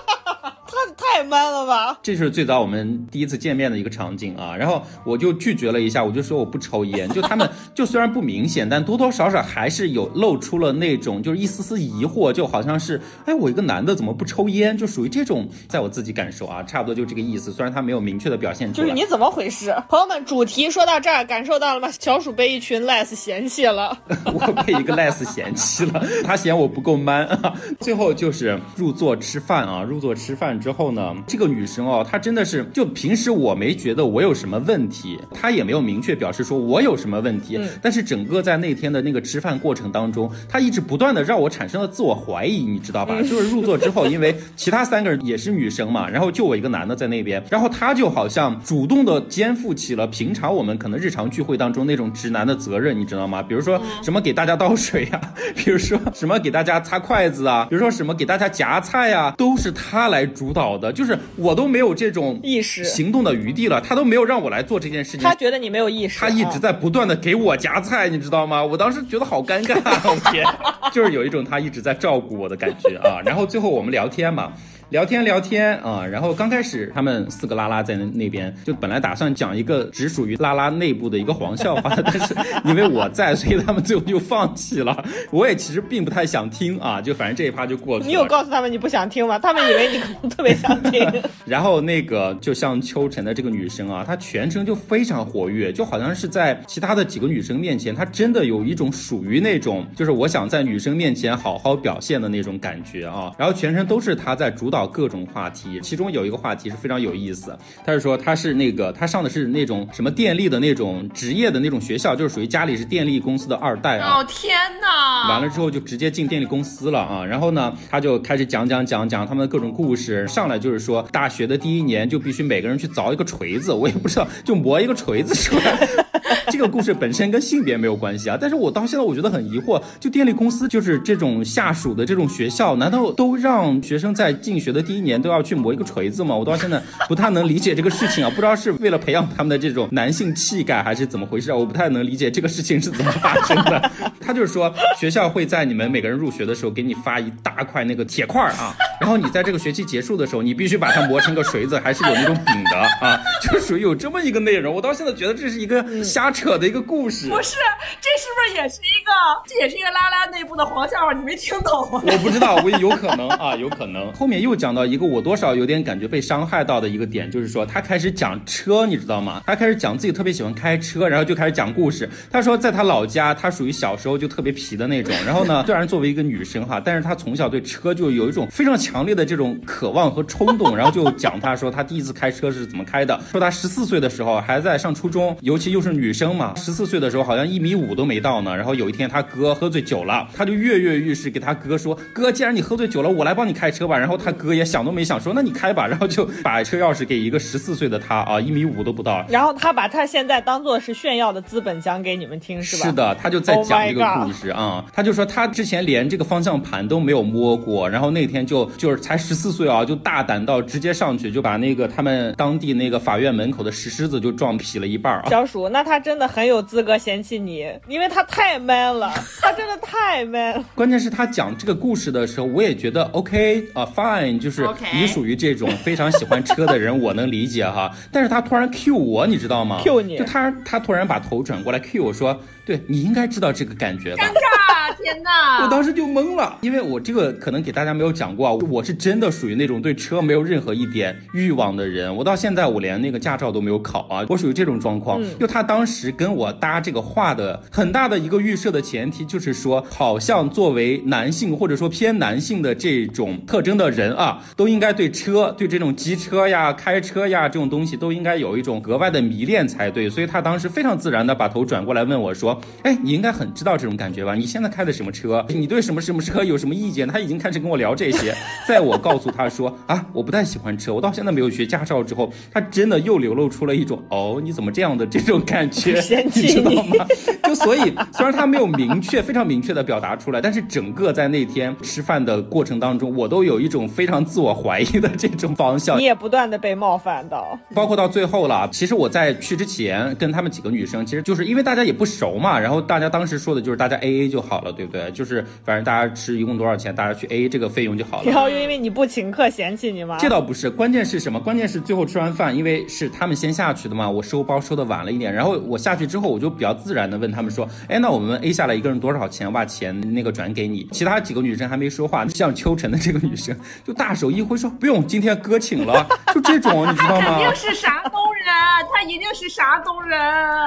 太太 man 了吧？这就是最早我们第一次见面的一个场景啊，然后我就拒绝了一下，我就说我不抽烟。就他们 [LAUGHS] 就虽然不明显，但多多少少还是有露出了那种就是一丝丝疑惑，就好像是哎我一个男的怎么不抽烟，就属于这种，在我自己感受啊，差不多就这个意思。虽然他没有明确的表现出来，就是你怎么回事？朋友们，主题说到这儿，感受到了吗？小鼠被一群 less 嫌弃了。[LAUGHS] 我被一个 less 嫌弃了，他嫌我不够 man 啊。[LAUGHS] 最后就是入座吃饭啊，入座吃饭之后呢，这个女生哦，她真的是就平时我没觉得我有什么问题，她也没有明确表示说我有什么问题，但是整个在那天的那个吃饭过程当中，她一直不断的让我产生了自我怀疑，你知道吧？就是入座之后，因为其他三个人也是女生嘛，然后就我一个男的在那边，然后她就好像主动的肩负起了平常我们可能日常聚会当中那种直男的责任，你知道吗？比如说什么给大家倒水呀、[LAUGHS] 比如说什么给大家擦筷子啊，比如说什么给大家夹菜呀、都是她来主导的，就是我都没有这种意识行动的余地了，他都没有让我来做这件事情他。觉得你没有意识，他一直啊在不断的给我夹菜，你知道吗？我当时觉得好尴尬，我天，[LAUGHS] 就是有一种他一直在照顾我的感觉啊。然后最后我们聊天嘛。聊天聊天啊，然后刚开始他们四个拉拉在那那边，就本来打算讲一个只属于拉拉内部的一个黄笑话，但是因为我在，所以他们最后就放弃了。我也其实并不太想听啊，就反正这一趴就过去了。你有告诉他们你不想听吗？他们以为你可 [LAUGHS] 能特别想听。[LAUGHS] 然后那个就像秋晨的这个女生啊，她全程就非常活跃，就好像是在其他的几个女生面前，她真的有一种属于那种就是我想在女生面前好好表现的那种感觉啊。然后全程都是她在主导各种话题，其中有一个话题是非常有意思，他是说他是那个他上的是那种什么电力的那种职业的那种学校，就是属于家里是电力公司的二代啊。哦天哪！完了之后就直接进电力公司了啊，然后呢，他就开始讲讲讲讲他们的各种故事，上来就是说大学的第一年就必须每个人去凿一个锤子，我也不知道就磨一个锤子出来。[LAUGHS] 这个故事本身跟性别没有关系啊，但是我到现在我觉得很疑惑，就电力公司就是这种下属的这种学校，难道都让学生在进学的第一年都要去磨一个锤子吗？我到现在不太能理解这个事情啊，不知道是为了培养他们的这种男性气概还是怎么回事啊，我不太能理解这个事情是怎么发生的。[LAUGHS] 他就是说学校会在你们每个人入学的时候给你发一大块那个铁块儿啊，然后你在这个学期结束的时候，你必须把它磨成个锤子，还是有那种柄的啊，[LAUGHS] 就属于有这么一个内容。我到现在觉得这是一个瞎扯的一个故事。不是，这是不是也是一个，这也是一个拉拉内部的黄笑话？你没听懂吗？我不知道，我有可能啊，[LAUGHS] 有可能。后面又又讲到一个我多少有点感觉被伤害到的一个点，就是说他开始讲车，你知道吗？他开始讲自己特别喜欢开车，然后就开始讲故事。他说在他老家，他属于小时候就特别皮的那种。[LAUGHS] 然后呢，虽然作为一个女生哈，但是他从小对车就有一种非常强烈的这种渴望和冲动。然后就讲他说他第一次开车是怎么开的，说他十四岁的时候还在上初中，尤其又是女生嘛，十四岁的时候好像一米五都没到呢。然后有一天他哥喝醉酒了，他就跃跃欲试给他哥说：“哥，既然你喝醉酒了，我来帮你开车吧。”然后他哥也想都没想说：“那你开吧。”然后就把车钥匙给一个十四岁的他啊，一米五都不到。然后他把他现在当做是炫耀的资本讲给你们听，是吧？是的，他就在讲这个故事啊。他就说他之前连这个方向盘都没有摸过，然后那天就就是才十四岁啊，就大胆到直接上去就把那个他们当地那个法院门口的石狮子就撞劈了一半啊。小鼠，那他真的很有资格嫌弃你，因为他太 man 了，他真的太 man。[LAUGHS] 关键是他讲这个故事的时候，我也觉得 OK 啊，fine，就是你属于这种非常喜欢车的人，我能理解哈。[LAUGHS] 但是他突然 Q 我，你知道吗？Q 你，就他他突然把头转过来 Q 我说。对你应该知道这个感觉吧？尴尬，天哪！我当时就懵了，因为我这个可能给大家没有讲过啊，我是真的属于那种对车没有任何一点欲望的人。我到现在我连那个驾照都没有考啊，我属于这种状况。就他当时跟我搭这个话的很大的一个预设的前提，就是说，好像作为男性或者说偏男性的这种特征的人啊，都应该对车、对这种机车呀、开车呀这种东西都应该有一种格外的迷恋才对。所以他当时非常自然的把头转过来问我说。哎，你应该很知道这种感觉吧？你现在开的什么车？[LAUGHS] 你对什么什么车有什么意见？他已经开始跟我聊这些。[LAUGHS] 在我告诉他说啊，我不太喜欢车，我到现在没有学驾照之后，他真的又流露出了一种哦，你怎么这样的这种感觉？[LAUGHS] 你知道吗？就所以，虽然他没有明确、非常明确的表达出来，但是整个在那天吃饭的过程当中，我都有一种非常自我怀疑的这种方向。你也不断的被冒犯到，包括到最后了。其实我在去之前跟他们几个女生，其实就是因为大家也不熟嘛。然后大家当时说的就是大家 A A 就好了，对不对？就是反正大家吃一共多少钱，大家去 A 这个费用就好了。然后又因为你不请客嫌弃你吗？这倒不是，关键是什么？关键是最后吃完饭，因为是他们先下去的嘛，我收包收的晚了一点。然后我下去之后，我就比较自然的问他们说，哎，那我们 A 下来一个人多少钱？我把钱那个转给你。其他几个女生还没说话，像秋晨的这个女生就大手一挥说不用，今天哥请了，[LAUGHS] 就这种你知道吗？肯定是山东人，他一定是山东人。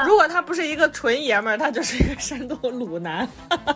如果他不是一个纯爷们儿，他就是一个山东鲁男。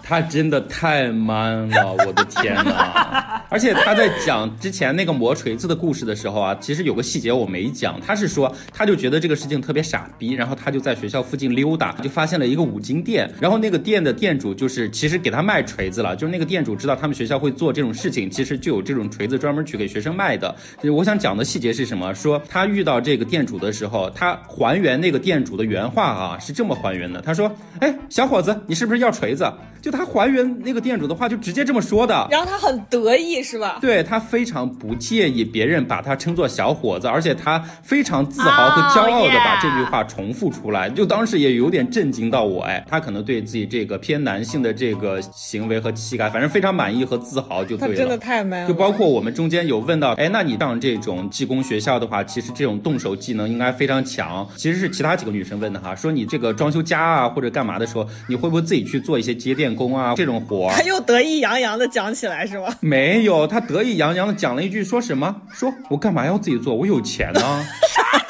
他真的太 man 了，我的天哪！[LAUGHS] 而且他在讲之前那个磨锤子的故事的时候啊，其实有个细节我没讲，他是说他就觉得这个事情特别傻逼，然后他就在学校附近溜达，就发现了一个五金店，然后那个店的店主就是其实给他卖锤子了，就是那个店主知道他们学校会做这种事情，其实就有这种锤子专门去给学生卖的。我想讲的细节是什么？说他遇到这个店主的时候，他还原那个店主的原话啊，是这么还原的，他说：“哎，小伙子，你是不是要锤子？”就他还原那个店主的话，就直接这么说的。然后他很得意，是吧？对他非常不介意别人把他称作小伙子，而且他非常自豪和骄傲的把这句话重复出来。就当时也有点震惊到我，哎，他可能对自己这个偏男性的这个行为和气概，反正非常满意和自豪，就对了。真的太 man 了。就包括我们中间有问到，哎，那你上这种技工学校的话，其实这种动手技能应该非常强。其实是其他几个女生问的哈，说你这个装修家啊或者干嘛的时候，你会不会自己去做一些接电工啊这种活？他又得意洋洋的讲起来是吗？没有，他得意洋洋的讲了一句，说什么？说我干嘛要自己做？我有钱呢。啥 [LAUGHS]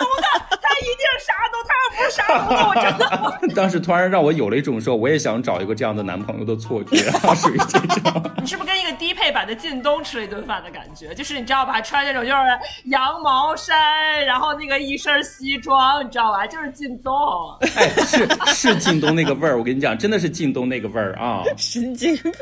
是啥都的，我真的。当时突然让我有了一种说我也想找一个这样的男朋友的错觉，属于这种。你是不是跟一个低配版的靳东吃了一顿饭的感觉？就是你知道吧，穿那种就是羊毛衫，然后那个一身西装，你知道吧？就是靳东。哎，是是靳东那个味儿，我跟你讲，真的是靳东那个味儿啊。神经病。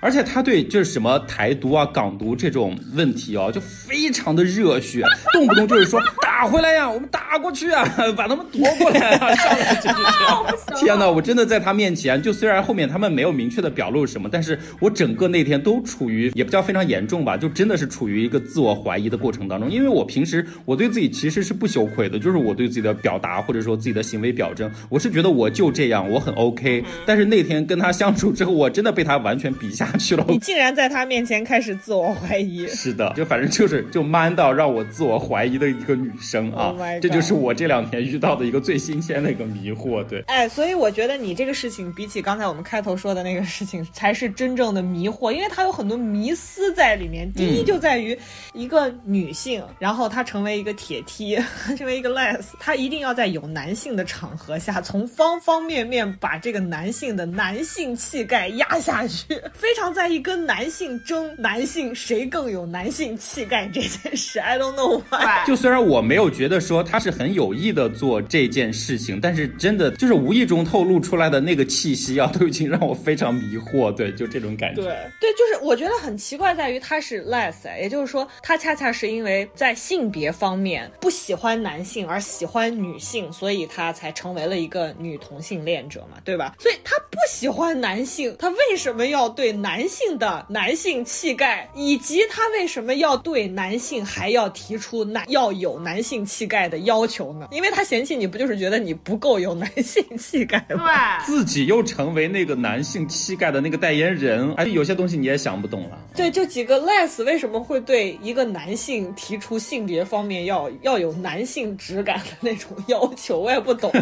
而且他对就是什么台独啊、港独这种问题哦，就非常的热血，动不动就是说打回来呀，我们打过去啊，[LAUGHS] 把他们夺过来。[LAUGHS] 天哪，我真的在他面前，就虽然后面他们没有明确的表露什么，但是我整个那天都处于也不叫非常严重吧，就真的是处于一个自我怀疑的过程当中。因为我平时我对自己其实是不羞愧的，就是我对自己的表达或者说自己的行为表征，我是觉得我就这样，我很 OK。[LAUGHS] 但是那天跟他相处之后，我真的被他完全比下去了。你竟然在他面前开始自我怀疑？[LAUGHS] 是的，就反正就是就 man 到让我自我怀疑的一个女生啊，这就是我这两天遇到的一个最新鲜。鲜的一个迷惑。对，哎，所以我觉得你这个事情比起刚才我们开头说的那个事情，才是真正的迷惑，因为它有很多迷思在里面。第一就在于一个女性，然后她成为一个铁梯，[LAUGHS] 成为一个 less，她一定要在有男性的场合下，从方方面面把这个男性的男性气概压下去，[LAUGHS] 非常在意跟男性争男性谁更有男性气概这件事。I don't know why。就虽然我没有觉得说他是很有意的做这件事事情，但是真的就是无意中透露出来的那个气息啊，都已经让我非常迷惑。对，就这种感觉。对对，就是我觉得很奇怪，在于他是 less，也就是说，他恰恰是因为在性别方面不喜欢男性而喜欢女性，所以他才成为了一个女同性恋者嘛，对吧？所以他不喜欢男性，他为什么要对男性的男性气概，以及他为什么要对男性还要提出男要有男性气概的要求呢？因为他嫌弃你不就是觉得你不够有男性气概吗？对，自己又成为那个男性气概的那个代言人，哎，有些东西你也想不懂了。对，就几个 less 为什么会对一个男性提出性别方面要要有男性质感的那种要求，我也不懂。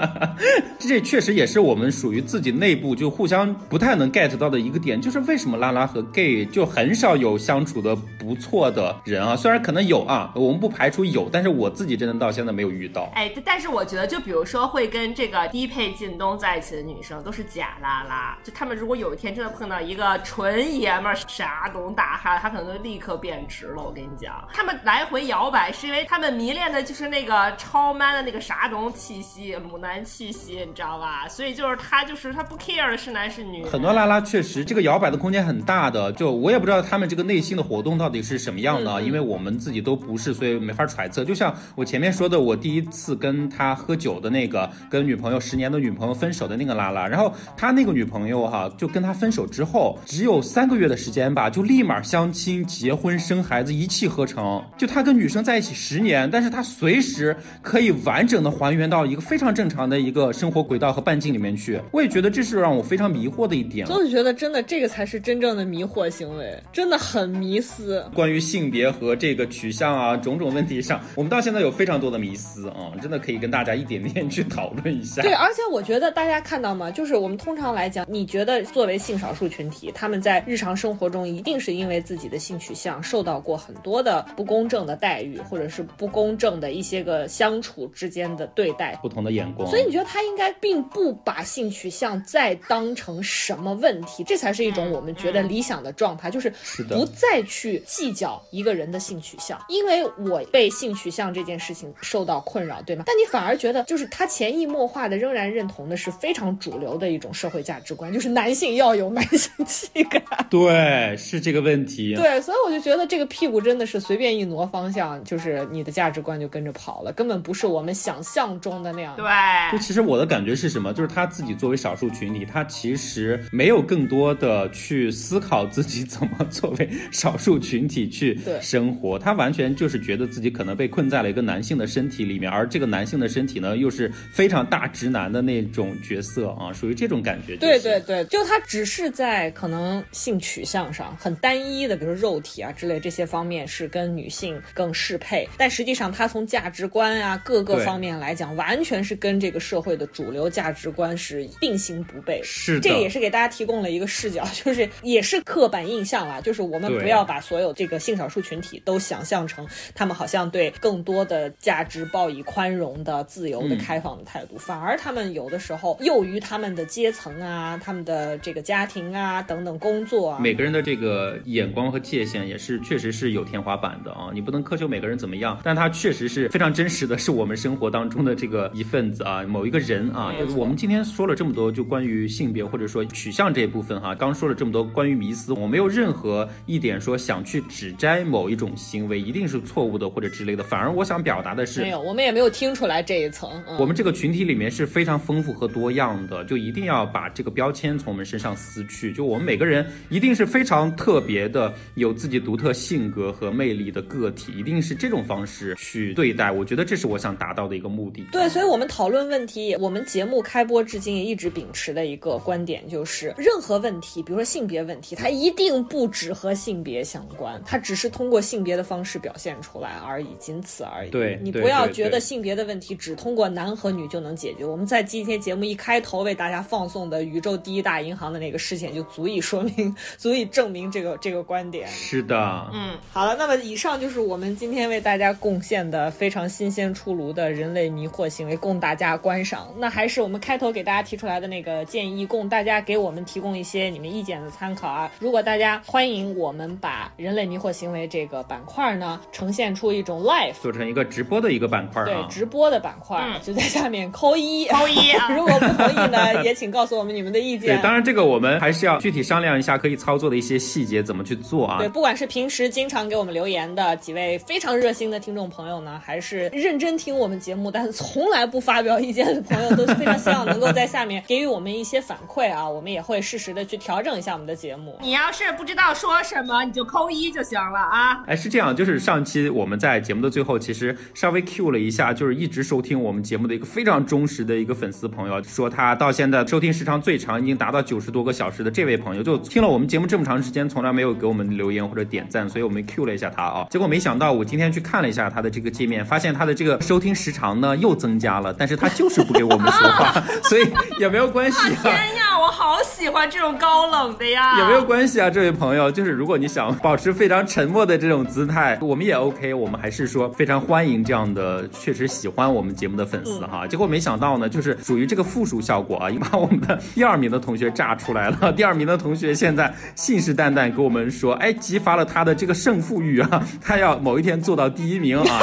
[LAUGHS] 这确实也是我们属于自己内部就互相不太能 get 到的一个点，就是为什么拉拉和 gay 就很少有相处的不错的人啊？虽然可能有啊，我们不排除有，但是我自己真的到现在没有遇到。哎，但是我觉得，就比如说会跟这个低配靳东在一起的女生，都是假拉拉。就他们如果有一天真的碰到一个纯爷们儿，啥懂打哈，他可能就立刻变直了。我跟你讲，他们来回摇摆，是因为他们迷恋的就是那个超 man 的那个啥懂气息、母男气息，你知道吧？所以就是他就是他不 care 的是男是女。很多拉拉确实这个摇摆的空间很大的，就我也不知道他们这个内心的活动到底是什么样的，因为我们自己都不是，所以没法揣测。就像我前面说的，我第一次跟他喝酒的那个，跟女朋友十年的女朋友分手的那个拉拉，然后他那个女朋友哈，就跟他分手之后，只有三个月的时间吧，就立马相亲、结婚、生孩子，一气呵成。就他跟女生在一起十年，但是他随时可以完整的还原到一个非常正常的一个生活轨道和半径里面去。我也觉得这是让我非常迷惑的一点。就是觉得真的这个才是真正的迷惑行为，真的很迷思。关于性别和这个取向啊种种问题上，我们到现在有非常多的迷思啊、真的可以跟大一点点去讨论一下。对，而且我觉得大家看到吗？就是我们通常来讲，你觉得作为性少数群体，他们在日常生活中一定是因为自己的性取向受到过很多的不公正的待遇，或者是不公正的一些个相处之间的对待。不同的眼光，所以你觉得他应该并不把性取向再当成什么问题，这才是一种我们觉得理想的状态，就是不再去计较一个人的性取向，因为我被性取向这件事情受到困扰，对吗？但你反而觉得，就是他潜移默化的仍然认同的是非常主流的一种社会价值观，就是男性要有男性气概。[LAUGHS] 对，是这个问题。对，所以我就觉得这个屁股真的是随便一挪方向，就是你的价值观就跟着跑了，根本不是我们想象中的那样。对就对，其实我的感觉是什么？就是他自己作为少数群体，他其实没有更多的去思考自己怎么作为少数群体去对生活，他完全就是觉得自己可能被困在了一个男性的身体里面，而这个男性的身体呢，又是非常大直男的那种角色啊，属于这种感觉、就是。对对对，就他只是在可能性取向上很单一的，比如说肉体啊之类这些方面是跟女性更适配，但实际上他从价值观啊各个方面来讲，完全是跟这个社会的主流价值观是并行不悖。是的，这也是给大家提供了一个视角，就是也是刻板印象啦，就是我们不要把所有这个性少数群体都想象成他们好像对更多的价值报以宽容的、自由的、嗯开放的态度，反而他们有的时候囿于他们的阶层啊、他们的这个家庭啊等等工作啊。每个人的这个眼光和界限也是确实是有天花板的啊，你不能苛求每个人怎么样，但他确实是非常真实的，是我们生活当中的这个一份子啊，某一个人啊我们今天说了这么多，就关于性别或者说取向这一部分哈、刚说了这么多关于迷思，我没有任何一点说想去指摘某一种行为一定是错误的或者之类的，反而我想表达的是没有，我们也没有听出来这一层。嗯、我们这个群体里面是非常丰富和多样的，就一定要把这个标签从我们身上撕去。就我们每个人一定是非常特别的，有自己独特性格和魅力的个体，一定是这种方式去对待。我觉得这是我想达到的一个目的。对，所以我们讨论问题，我们节目开播至今也一直秉持的一个观点就是，任何问题，比如说性别问题，它一定不只和性别相关，它只是通过性别的方式表现出来而已，仅此而已。对对你不要觉得性别的问题只通通过男和女就能解决。我们在今天节目一开头为大家放送的宇宙第一大银行的那个事件，就足以说明，足以证明这个这个观点。是的，嗯，好了，那么以上就是我们今天为大家贡献的非常新鲜出炉的人类迷惑行为，供大家观赏。那还是我们开头给大家提出来的那个建议，供大家给我们提供一些你们意见的参考啊。如果大家欢迎我们把人类迷惑行为这个板块呢呈现出一种 live。做成一个直播的一个板块对啊。直播的板块，嗯就在下面扣一扣一 [LAUGHS] 啊如果不同意呢，[LAUGHS] 也请告诉我们你们的意对，见。当然这个我们还是要具体商量一下可以操作的一些细节怎么去做啊对，。不管是平时经常给我们留言的几位非常热心的听众朋友呢，还是认真听我们节目但从来不发表意见的朋友，都非常希望能够在下面给予我们一些反馈啊，我们也会适时的去调整一下我们的节目。你要是不知道说什么，你就扣一就行了啊。哎，是这样，就是上期我们在节目的最后，其实稍微 Q 了一下，就是一直收听我们节目的一个非常忠实的一个粉丝朋友，说他到现在收听时长最长，已经达到九十多个小时的这位朋友，就听了我们节目这么长时间，从来没有给我们留言或者点赞，所以我们 Q 了一下他啊。结果没想到，我今天去看了一下他的这个界面，发现他的这个收听时长呢又增加了，但是他就是不给我们说话，[LAUGHS] 所以也没有关系啊。天呀，我好喜欢这种高冷的呀！也没有关系啊，这位朋友，就是如果你想保持非常沉默的这种姿态，我们也 OK，我们还是说非常欢迎这样的确实喜欢我们节目的粉丝哈。结果没想到呢，就是属于这个附属效果啊，[LAUGHS] 把我们的第二名的同学炸出来了。[LAUGHS] 第二名的同学现在信誓旦旦给我们说，哎，激发了他的这个胜负欲啊，[LAUGHS] 他要某一天做到第一名啊。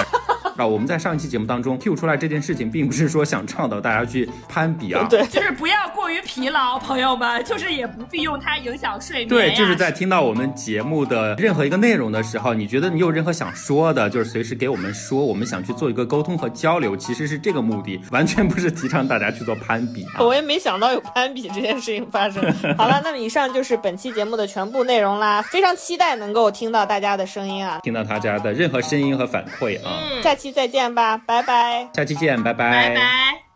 啊，我们在上一期节目当中 Q 出来这件事情，并不是说想倡导大家去攀比啊，对就是不要过于疲劳，朋友们，就是也不必用它影响睡眠。对，就是在听到我们节目的任何一个内容的时候，你觉得你有任何想说的，就是随时给我们说，我们想去做一个沟通和交流，其实是这个目的，完全不是提倡大家去做攀比啊。我也没想到有攀比这件事情发生。好了，那么以上就是本期节目的全部内容啦，非常期待能够听到大家的声音啊，听到大家的任何声音和反馈啊，嗯下期再见吧，拜拜。下期见，拜拜拜拜。